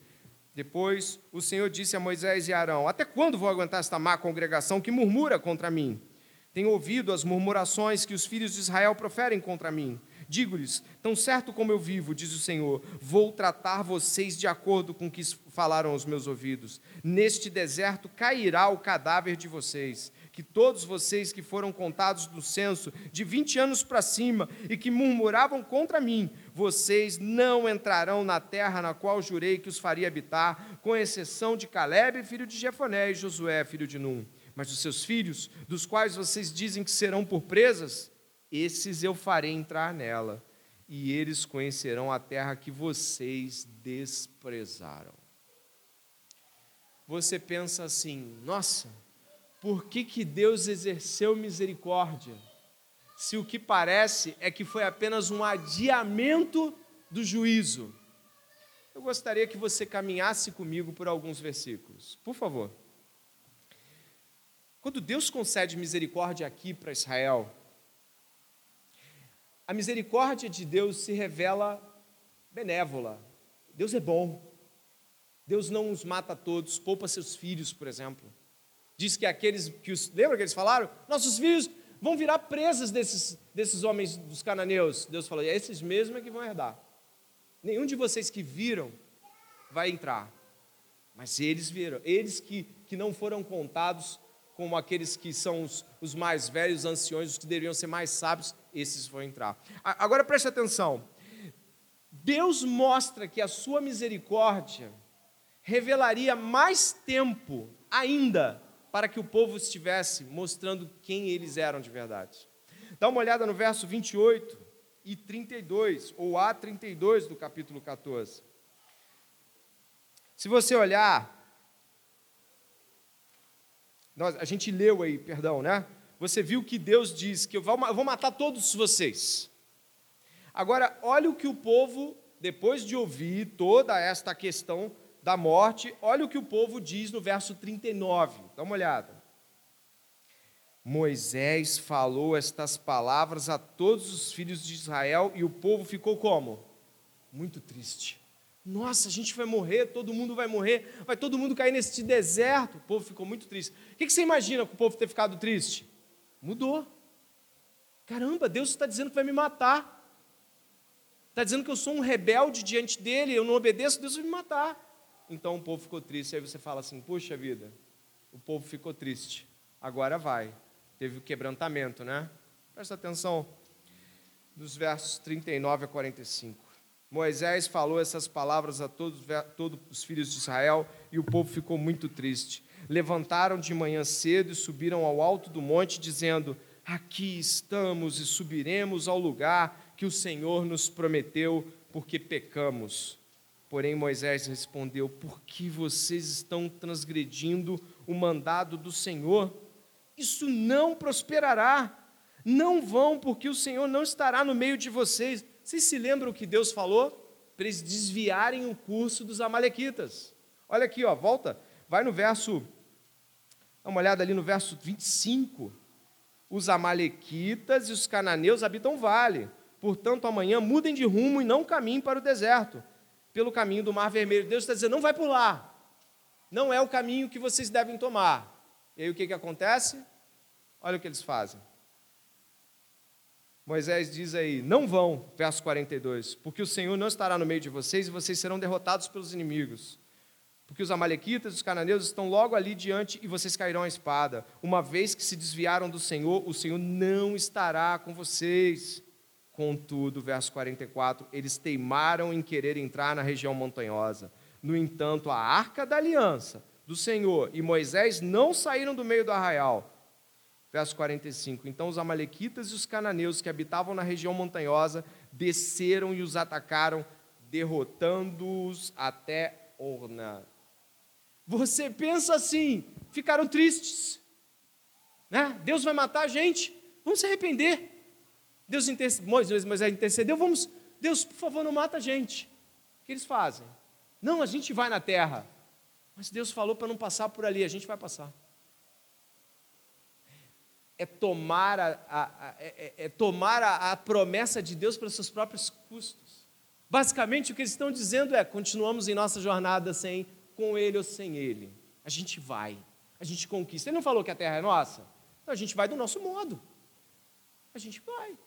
Depois o Senhor disse a Moisés e Arão: Até quando vou aguentar esta má congregação que murmura contra mim? Tenho ouvido as murmurações que os filhos de Israel proferem contra mim. Digo-lhes: Tão certo como eu vivo, diz o Senhor, vou tratar vocês de acordo com o que falaram aos meus ouvidos. Neste deserto cairá o cadáver de vocês que todos vocês que foram contados no censo de 20 anos para cima e que murmuravam contra mim, vocês não entrarão na terra na qual jurei que os faria habitar, com exceção de Caleb, filho de Jefoné, e Josué, filho de Num. Mas os seus filhos, dos quais vocês dizem que serão por presas, esses eu farei entrar nela, e eles conhecerão a terra que vocês desprezaram. Você pensa assim, nossa, por que, que Deus exerceu misericórdia? Se o que parece é que foi apenas um adiamento do juízo. Eu gostaria que você caminhasse comigo por alguns versículos, por favor. Quando Deus concede misericórdia aqui para Israel, a misericórdia de Deus se revela benévola. Deus é bom. Deus não os mata todos, poupa seus filhos, por exemplo. Diz que aqueles que os. Lembra que eles falaram? Nossos filhos vão virar presas desses, desses homens dos cananeus. Deus falou: é esses mesmos é que vão herdar. Nenhum de vocês que viram vai entrar. Mas eles viram, eles que, que não foram contados como aqueles que são os, os mais velhos, os anciões, os que deveriam ser mais sábios, esses vão entrar. Agora preste atenção. Deus mostra que a sua misericórdia revelaria mais tempo ainda para que o povo estivesse mostrando quem eles eram de verdade. Dá uma olhada no verso 28 e 32, ou A 32 do capítulo 14. Se você olhar, nós, a gente leu aí, perdão, né? Você viu que Deus diz que eu vou matar todos vocês. Agora, olha o que o povo, depois de ouvir toda esta questão da morte, olha o que o povo diz no verso 39. Dá uma olhada. Moisés falou estas palavras a todos os filhos de Israel e o povo ficou como? Muito triste. Nossa, a gente vai morrer, todo mundo vai morrer, vai todo mundo cair nesse deserto. O povo ficou muito triste. O que você imagina com o povo ter ficado triste? Mudou. Caramba, Deus está dizendo que vai me matar. Está dizendo que eu sou um rebelde diante dele, eu não obedeço, Deus vai me matar então o povo ficou triste. Aí você fala assim: puxa vida, o povo ficou triste, agora vai. Teve o quebrantamento, né? Presta atenção dos versos 39 a 45. Moisés falou essas palavras a todos, todos os filhos de Israel e o povo ficou muito triste. Levantaram de manhã cedo e subiram ao alto do monte, dizendo: Aqui estamos e subiremos ao lugar que o Senhor nos prometeu, porque pecamos. Porém, Moisés respondeu: Por que vocês estão transgredindo o mandado do Senhor? Isso não prosperará. Não vão, porque o Senhor não estará no meio de vocês. Vocês se lembram o que Deus falou? Para eles desviarem o curso dos Amalequitas. Olha aqui, ó, volta, vai no verso, dá uma olhada ali no verso 25. Os Amalequitas e os cananeus habitam o vale. Portanto, amanhã mudem de rumo e não caminhem para o deserto pelo caminho do Mar Vermelho. Deus está dizendo: não vai por lá. Não é o caminho que vocês devem tomar. E aí o que, que acontece? Olha o que eles fazem. Moisés diz aí: não vão, verso 42, porque o Senhor não estará no meio de vocês e vocês serão derrotados pelos inimigos. Porque os amalequitas os cananeus estão logo ali diante e vocês cairão à espada. Uma vez que se desviaram do Senhor, o Senhor não estará com vocês. Contudo, verso 44, eles teimaram em querer entrar na região montanhosa. No entanto, a arca da aliança do Senhor e Moisés não saíram do meio do arraial. Verso 45: Então os Amalequitas e os cananeus que habitavam na região montanhosa desceram e os atacaram, derrotando-os até Orna. Você pensa assim, ficaram tristes, né? Deus vai matar a gente, vamos se arrepender. Deus Moisés, Moisés intercedeu, vamos, Deus, por favor, não mata a gente. O que eles fazem? Não, a gente vai na terra. Mas Deus falou para não passar por ali, a gente vai passar. É tomar a, a, a é, é, é tomar a, a promessa de Deus pelos seus próprios custos. Basicamente, o que eles estão dizendo é: continuamos em nossa jornada sem com ele ou sem ele, a gente vai, a gente conquista. Ele não falou que a terra é nossa? Então a gente vai do nosso modo. A gente vai.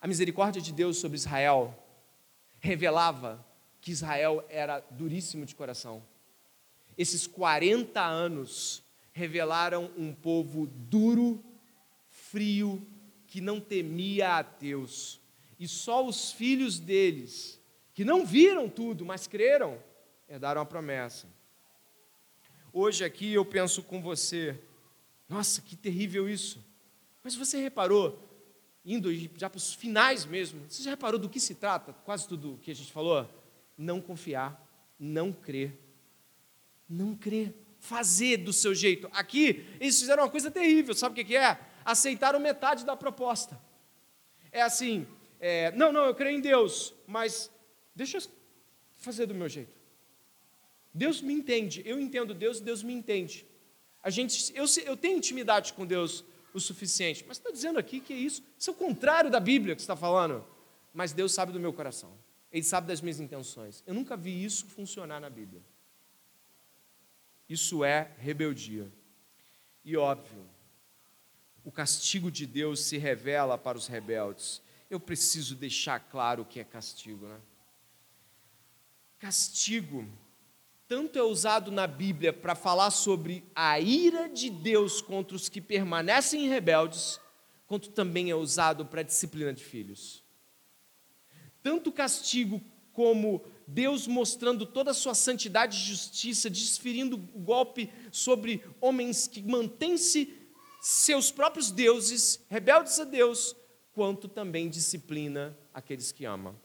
A misericórdia de Deus sobre Israel revelava que Israel era duríssimo de coração. Esses 40 anos revelaram um povo duro, frio, que não temia a Deus. E só os filhos deles, que não viram tudo, mas creram, herdaram a promessa. Hoje aqui eu penso com você, nossa, que terrível isso. Mas você reparou, indo já para os finais mesmo, você já reparou do que se trata? Quase tudo que a gente falou? Não confiar, não crer. Não crer. Fazer do seu jeito. Aqui, eles fizeram uma coisa terrível, sabe o que é? Aceitaram metade da proposta. É assim, é, não, não, eu creio em Deus, mas deixa eu fazer do meu jeito. Deus me entende, eu entendo Deus, Deus me entende. A gente, eu, eu tenho intimidade com Deus o suficiente, mas está dizendo aqui que é isso, isso é o contrário da Bíblia que está falando. Mas Deus sabe do meu coração, Ele sabe das minhas intenções. Eu nunca vi isso funcionar na Bíblia. Isso é rebeldia. E óbvio, o castigo de Deus se revela para os rebeldes. Eu preciso deixar claro o que é castigo, né? Castigo tanto é usado na Bíblia para falar sobre a ira de Deus contra os que permanecem rebeldes, quanto também é usado para a disciplina de filhos. Tanto castigo como Deus mostrando toda a sua santidade e justiça, desferindo o golpe sobre homens que mantêm-se seus próprios deuses, rebeldes a Deus, quanto também disciplina aqueles que amam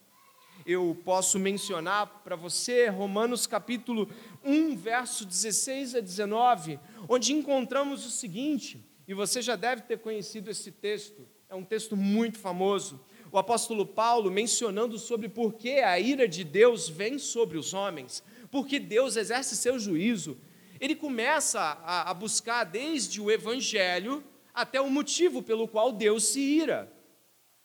eu posso mencionar para você Romanos capítulo 1, verso 16 a 19, onde encontramos o seguinte, e você já deve ter conhecido esse texto, é um texto muito famoso. O apóstolo Paulo mencionando sobre por que a ira de Deus vem sobre os homens, porque Deus exerce seu juízo. Ele começa a, a buscar desde o evangelho até o motivo pelo qual Deus se ira.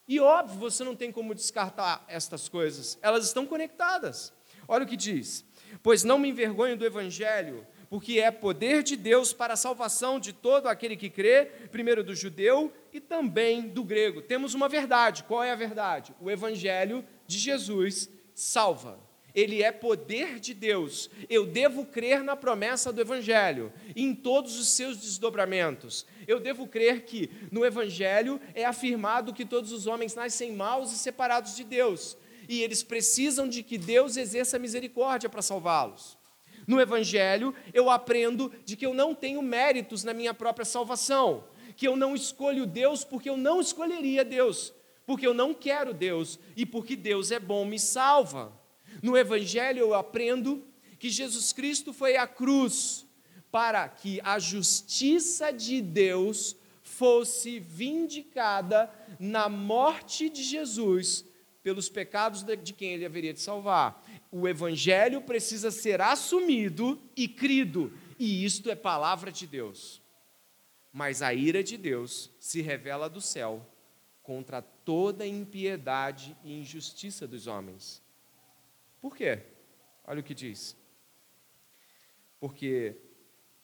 E óbvio, você não tem como descartar estas coisas, elas estão conectadas. Olha o que diz: Pois não me envergonho do Evangelho, porque é poder de Deus para a salvação de todo aquele que crê, primeiro do judeu e também do grego. Temos uma verdade, qual é a verdade? O Evangelho de Jesus salva ele é poder de Deus. Eu devo crer na promessa do Evangelho, em todos os seus desdobramentos. Eu devo crer que no Evangelho é afirmado que todos os homens nascem maus e separados de Deus, e eles precisam de que Deus exerça misericórdia para salvá-los. No Evangelho, eu aprendo de que eu não tenho méritos na minha própria salvação, que eu não escolho Deus porque eu não escolheria Deus, porque eu não quero Deus e porque Deus é bom, me salva. No Evangelho eu aprendo que Jesus Cristo foi à cruz para que a justiça de Deus fosse vindicada na morte de Jesus pelos pecados de quem ele haveria de salvar. O Evangelho precisa ser assumido e crido, e isto é palavra de Deus. Mas a ira de Deus se revela do céu contra toda impiedade e injustiça dos homens. Por quê? Olha o que diz. Porque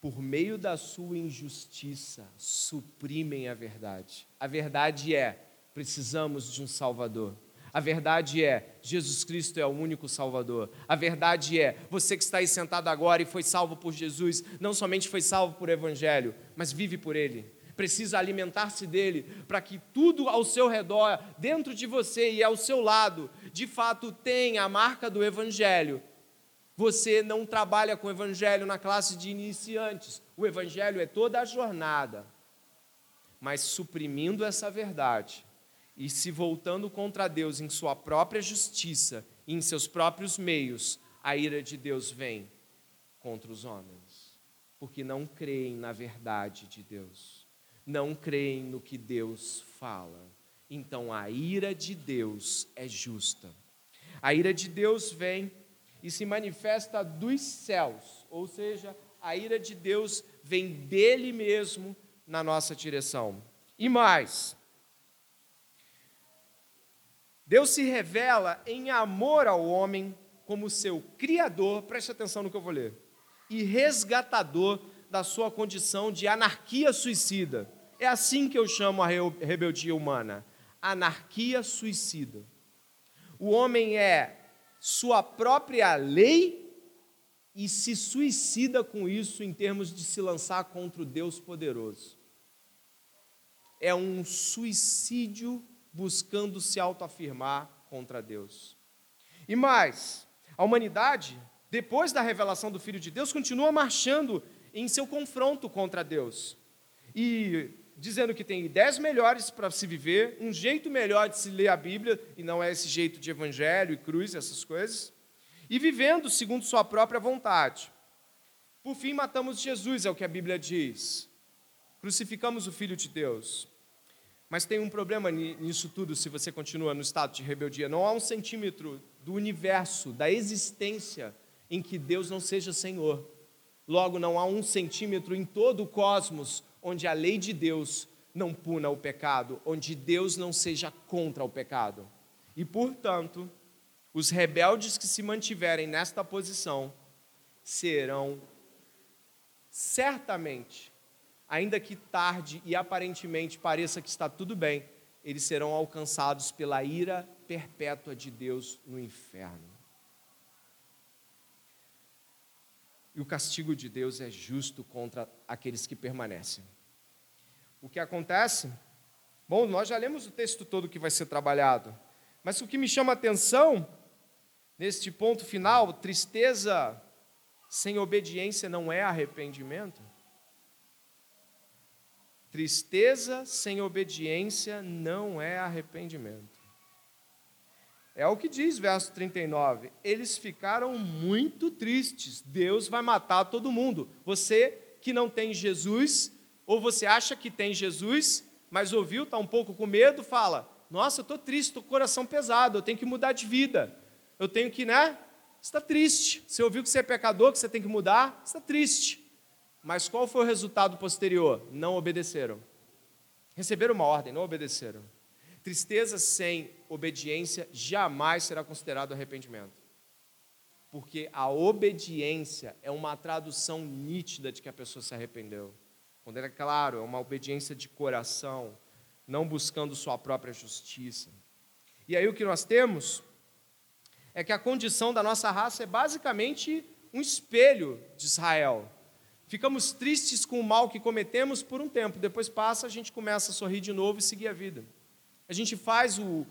por meio da sua injustiça suprimem a verdade. A verdade é: precisamos de um Salvador. A verdade é, Jesus Cristo é o único Salvador. A verdade é, você que está aí sentado agora e foi salvo por Jesus, não somente foi salvo por Evangelho, mas vive por Ele. Precisa alimentar-se dele, para que tudo ao seu redor, dentro de você e ao seu lado, de fato tem a marca do Evangelho. Você não trabalha com o Evangelho na classe de iniciantes. O Evangelho é toda a jornada. Mas suprimindo essa verdade e se voltando contra Deus em sua própria justiça e em seus próprios meios, a ira de Deus vem contra os homens, porque não creem na verdade de Deus, não creem no que Deus fala. Então a ira de Deus é justa. A ira de Deus vem e se manifesta dos céus, ou seja, a ira de Deus vem dele mesmo na nossa direção. E mais, Deus se revela em amor ao homem como seu criador, preste atenção no que eu vou ler, e resgatador da sua condição de anarquia suicida. É assim que eu chamo a rebeldia humana: anarquia suicida. O homem é sua própria lei e se suicida com isso em termos de se lançar contra o Deus poderoso. É um suicídio buscando se autoafirmar contra Deus. E mais, a humanidade, depois da revelação do Filho de Deus, continua marchando em seu confronto contra Deus. E dizendo que tem ideias melhores para se viver, um jeito melhor de se ler a Bíblia, e não é esse jeito de evangelho e cruz, essas coisas, e vivendo segundo sua própria vontade. Por fim, matamos Jesus, é o que a Bíblia diz. Crucificamos o Filho de Deus. Mas tem um problema nisso tudo se você continua no estado de rebeldia. Não há um centímetro do universo, da existência, em que Deus não seja Senhor. Logo, não há um centímetro em todo o cosmos onde a lei de Deus não puna o pecado, onde Deus não seja contra o pecado. E, portanto, os rebeldes que se mantiverem nesta posição serão certamente ainda que tarde e aparentemente pareça que está tudo bem, eles serão alcançados pela ira perpétua de Deus no inferno. E o castigo de Deus é justo contra aqueles que permanecem. O que acontece? Bom, nós já lemos o texto todo que vai ser trabalhado, mas o que me chama a atenção neste ponto final, tristeza sem obediência não é arrependimento. Tristeza sem obediência não é arrependimento. É o que diz verso 39. Eles ficaram muito tristes. Deus vai matar todo mundo. Você que não tem Jesus, ou você acha que tem Jesus, mas ouviu, está um pouco com medo, fala: Nossa, eu estou triste, estou com o coração pesado, eu tenho que mudar de vida. Eu tenho que, né? Está triste. Você ouviu que você é pecador, que você tem que mudar, está triste. Mas qual foi o resultado posterior? Não obedeceram. Receberam uma ordem, não obedeceram. Tristeza sem obediência jamais será considerado arrependimento. Porque a obediência é uma tradução nítida de que a pessoa se arrependeu. Quando é claro, é uma obediência de coração, não buscando sua própria justiça. E aí o que nós temos é que a condição da nossa raça é basicamente um espelho de Israel. Ficamos tristes com o mal que cometemos por um tempo, depois passa, a gente começa a sorrir de novo e seguir a vida. A gente faz o,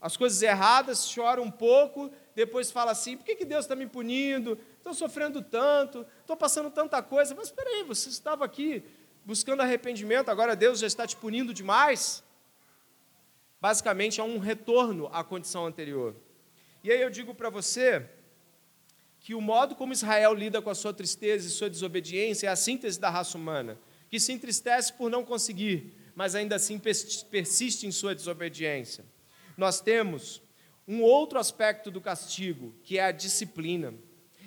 as coisas erradas, chora um pouco, depois fala assim: por que, que Deus está me punindo? Estou sofrendo tanto, estou passando tanta coisa. Mas espera aí, você estava aqui buscando arrependimento, agora Deus já está te punindo demais? Basicamente é um retorno à condição anterior. E aí eu digo para você que o modo como Israel lida com a sua tristeza e sua desobediência é a síntese da raça humana, que se entristece por não conseguir, mas ainda assim persiste em sua desobediência. Nós temos um outro aspecto do castigo, que é a disciplina.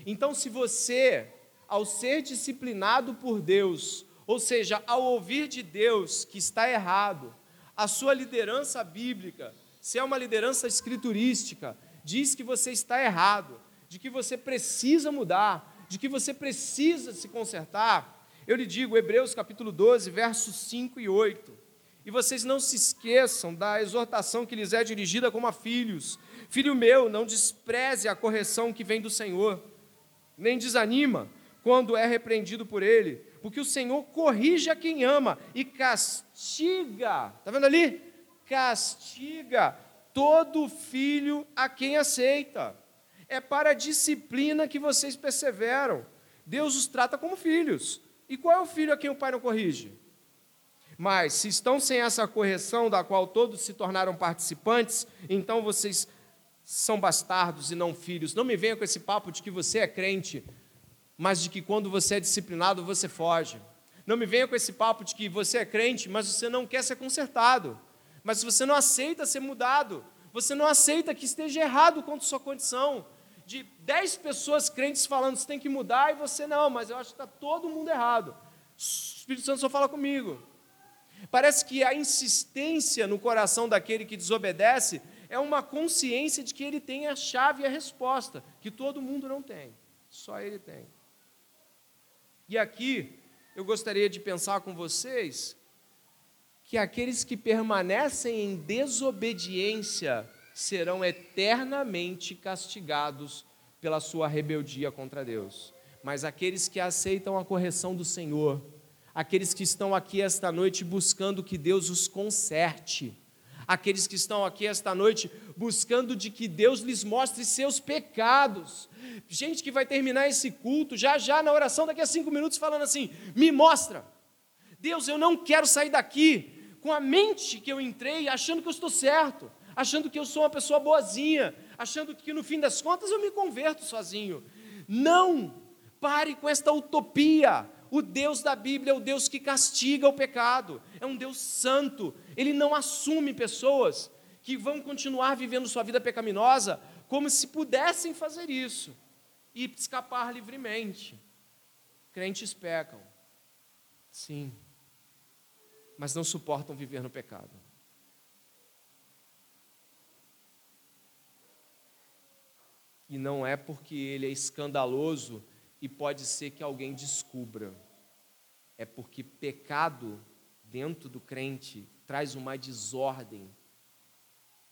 Então, se você, ao ser disciplinado por Deus, ou seja, ao ouvir de Deus que está errado, a sua liderança bíblica, se é uma liderança escriturística, diz que você está errado, de que você precisa mudar, de que você precisa se consertar, eu lhe digo, Hebreus capítulo 12, versos 5 e 8. E vocês não se esqueçam da exortação que lhes é dirigida como a filhos. Filho meu, não despreze a correção que vem do Senhor, nem desanima quando é repreendido por ele, porque o Senhor corrige a quem ama e castiga, está vendo ali? Castiga todo filho a quem aceita é para a disciplina que vocês perseveram. Deus os trata como filhos. E qual é o filho a quem o pai não corrige? Mas, se estão sem essa correção, da qual todos se tornaram participantes, então vocês são bastardos e não filhos. Não me venha com esse papo de que você é crente, mas de que quando você é disciplinado você foge. Não me venha com esse papo de que você é crente, mas você não quer ser consertado. Mas você não aceita ser mudado. Você não aceita que esteja errado quanto sua condição de dez pessoas crentes falando você tem que mudar e você não, mas eu acho que está todo mundo errado. O Espírito Santo só fala comigo. Parece que a insistência no coração daquele que desobedece é uma consciência de que ele tem a chave e a resposta, que todo mundo não tem, só ele tem. E aqui eu gostaria de pensar com vocês que aqueles que permanecem em desobediência serão eternamente castigados pela sua rebeldia contra Deus. Mas aqueles que aceitam a correção do Senhor, aqueles que estão aqui esta noite buscando que Deus os conserte, aqueles que estão aqui esta noite buscando de que Deus lhes mostre seus pecados. Gente que vai terminar esse culto já já na oração daqui a cinco minutos falando assim: me mostra, Deus, eu não quero sair daqui com a mente que eu entrei, achando que eu estou certo, achando que eu sou uma pessoa boazinha, achando que no fim das contas eu me converto sozinho. Não! Pare com esta utopia. O Deus da Bíblia é o Deus que castiga o pecado, é um Deus santo, ele não assume pessoas que vão continuar vivendo sua vida pecaminosa como se pudessem fazer isso e escapar livremente. Crentes pecam, sim, mas não suportam viver no pecado. E não é porque ele é escandaloso e pode ser que alguém descubra. É porque pecado dentro do crente traz uma desordem.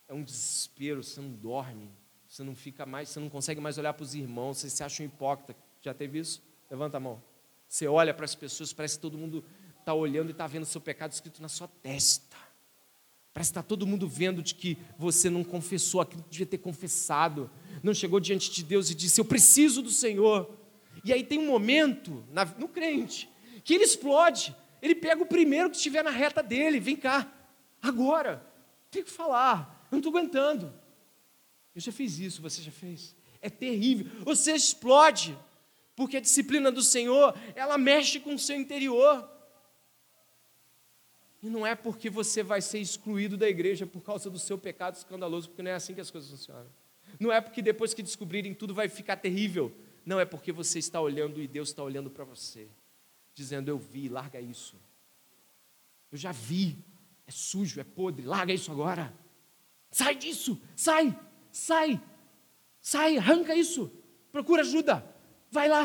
É um desespero, você não dorme, você não fica mais, você não consegue mais olhar para os irmãos, você se acha um hipócrita. Já teve isso? Levanta a mão. Você olha para as pessoas, parece que todo mundo está olhando e está vendo o seu pecado escrito na sua testa. Parece que está todo mundo vendo de que você não confessou aquilo que devia ter confessado, não chegou diante de Deus e disse: Eu preciso do Senhor. E aí tem um momento no crente que ele explode, ele pega o primeiro que estiver na reta dele, vem cá, agora, tem que falar, eu não estou aguentando. Eu já fiz isso, você já fez? É terrível. Você explode, porque a disciplina do Senhor, ela mexe com o seu interior. E não é porque você vai ser excluído da igreja por causa do seu pecado escandaloso, porque não é assim que as coisas funcionam. Não é porque depois que descobrirem tudo vai ficar terrível. Não é porque você está olhando e Deus está olhando para você, dizendo: Eu vi, larga isso. Eu já vi, é sujo, é podre, larga isso agora. Sai disso, sai, sai, sai, arranca isso, procura ajuda, vai lá,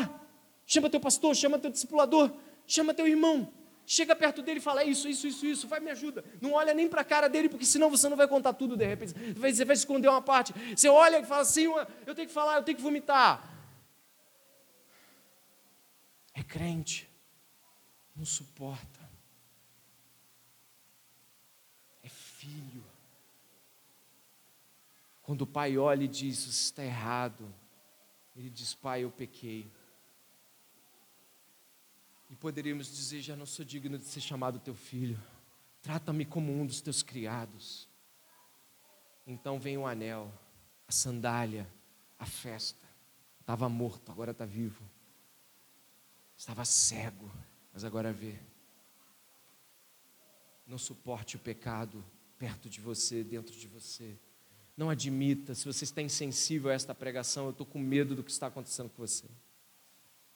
chama teu pastor, chama teu discipulador, chama teu irmão, Chega perto dele e fala é isso, isso, isso, isso, vai me ajuda. Não olha nem para a cara dele, porque senão você não vai contar tudo de repente. Você vai esconder uma parte. Você olha e fala assim, eu tenho que falar, eu tenho que vomitar. É crente, não suporta. É filho. Quando o pai olha e diz, isso está errado, ele diz, pai, eu pequei. E poderíamos dizer: já não sou digno de ser chamado teu filho, trata-me como um dos teus criados. Então vem o anel, a sandália, a festa. Estava morto, agora está vivo. Estava cego, mas agora vê. Não suporte o pecado perto de você, dentro de você. Não admita, se você está insensível a esta pregação, eu estou com medo do que está acontecendo com você.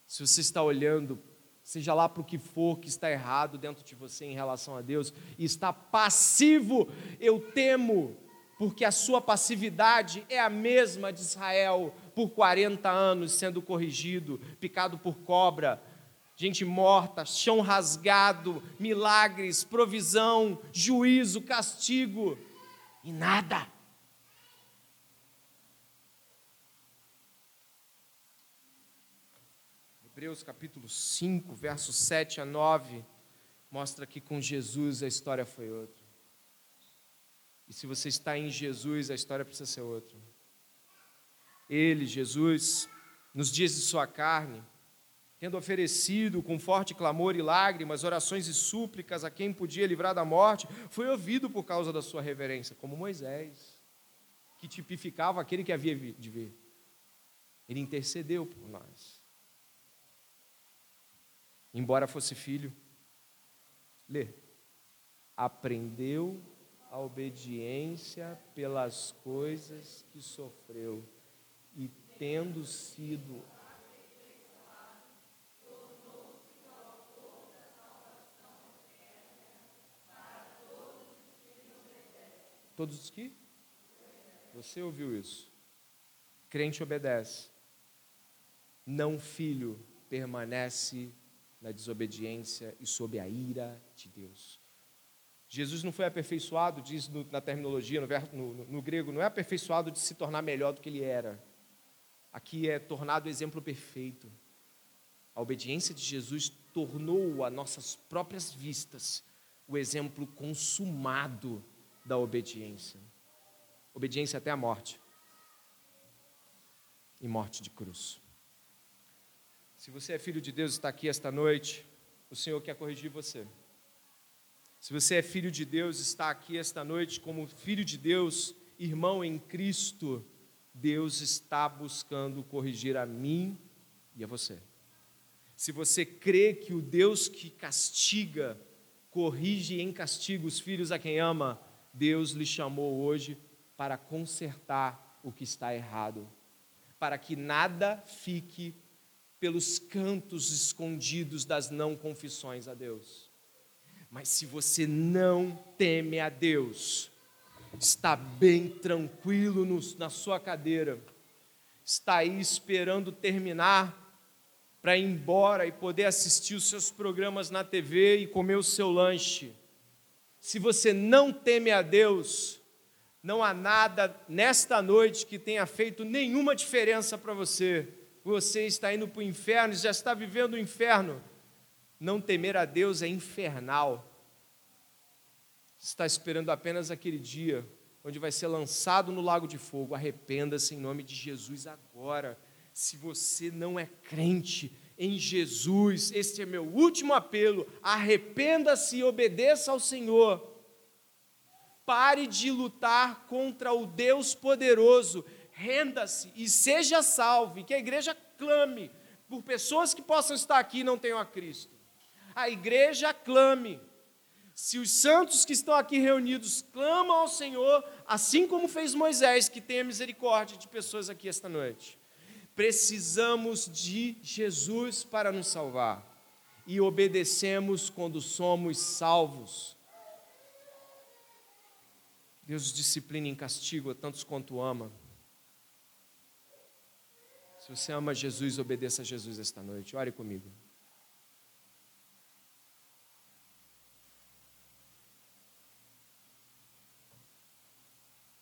Se você está olhando seja lá para o que for que está errado dentro de você em relação a Deus, e está passivo, eu temo, porque a sua passividade é a mesma de Israel por 40 anos sendo corrigido, picado por cobra, gente morta, chão rasgado, milagres, provisão, juízo, castigo, e nada. Hebreus capítulo 5, versos 7 a 9, mostra que com Jesus a história foi outra. E se você está em Jesus, a história precisa ser outra. Ele, Jesus, nos dias de sua carne, tendo oferecido com forte clamor e lágrimas, orações e súplicas a quem podia livrar da morte, foi ouvido por causa da sua reverência, como Moisés, que tipificava aquele que havia de vir. Ele intercedeu por nós embora fosse filho. Lê. Aprendeu a obediência pelas coisas que sofreu, e tendo sido Todos os que? Você ouviu isso? Crente obedece. Não filho permanece na desobediência e sob a ira de Deus. Jesus não foi aperfeiçoado, diz na terminologia, no, no, no, grego, não é aperfeiçoado de se tornar melhor do que ele era. Aqui é tornado exemplo perfeito. A obediência de Jesus tornou a nossas próprias vistas o exemplo consumado da obediência. Obediência até a morte. E morte de cruz. Se você é filho de Deus e está aqui esta noite, o Senhor quer corrigir você. Se você é filho de Deus, está aqui esta noite como filho de Deus, irmão em Cristo, Deus está buscando corrigir a mim e a você. Se você crê que o Deus que castiga, corrige em castiga os filhos a quem ama, Deus lhe chamou hoje para consertar o que está errado, para que nada fique pelos cantos escondidos das não confissões a Deus. Mas se você não teme a Deus, está bem tranquilo no, na sua cadeira, está aí esperando terminar para ir embora e poder assistir os seus programas na TV e comer o seu lanche. Se você não teme a Deus, não há nada nesta noite que tenha feito nenhuma diferença para você. Você está indo para o inferno, já está vivendo o inferno. Não temer a Deus é infernal. Está esperando apenas aquele dia onde vai ser lançado no lago de fogo. Arrependa-se em nome de Jesus agora. Se você não é crente em Jesus, este é meu último apelo. Arrependa-se e obedeça ao Senhor. Pare de lutar contra o Deus poderoso. Renda-se e seja salvo. Que a igreja clame por pessoas que possam estar aqui e não tenham a Cristo a igreja clame. Se os santos que estão aqui reunidos clamam ao Senhor, assim como fez Moisés, que tenha misericórdia de pessoas aqui esta noite. Precisamos de Jesus para nos salvar e obedecemos quando somos salvos. Deus disciplina e castigo a tantos quanto ama. Se você ama Jesus, obedeça a Jesus esta noite. Ore comigo.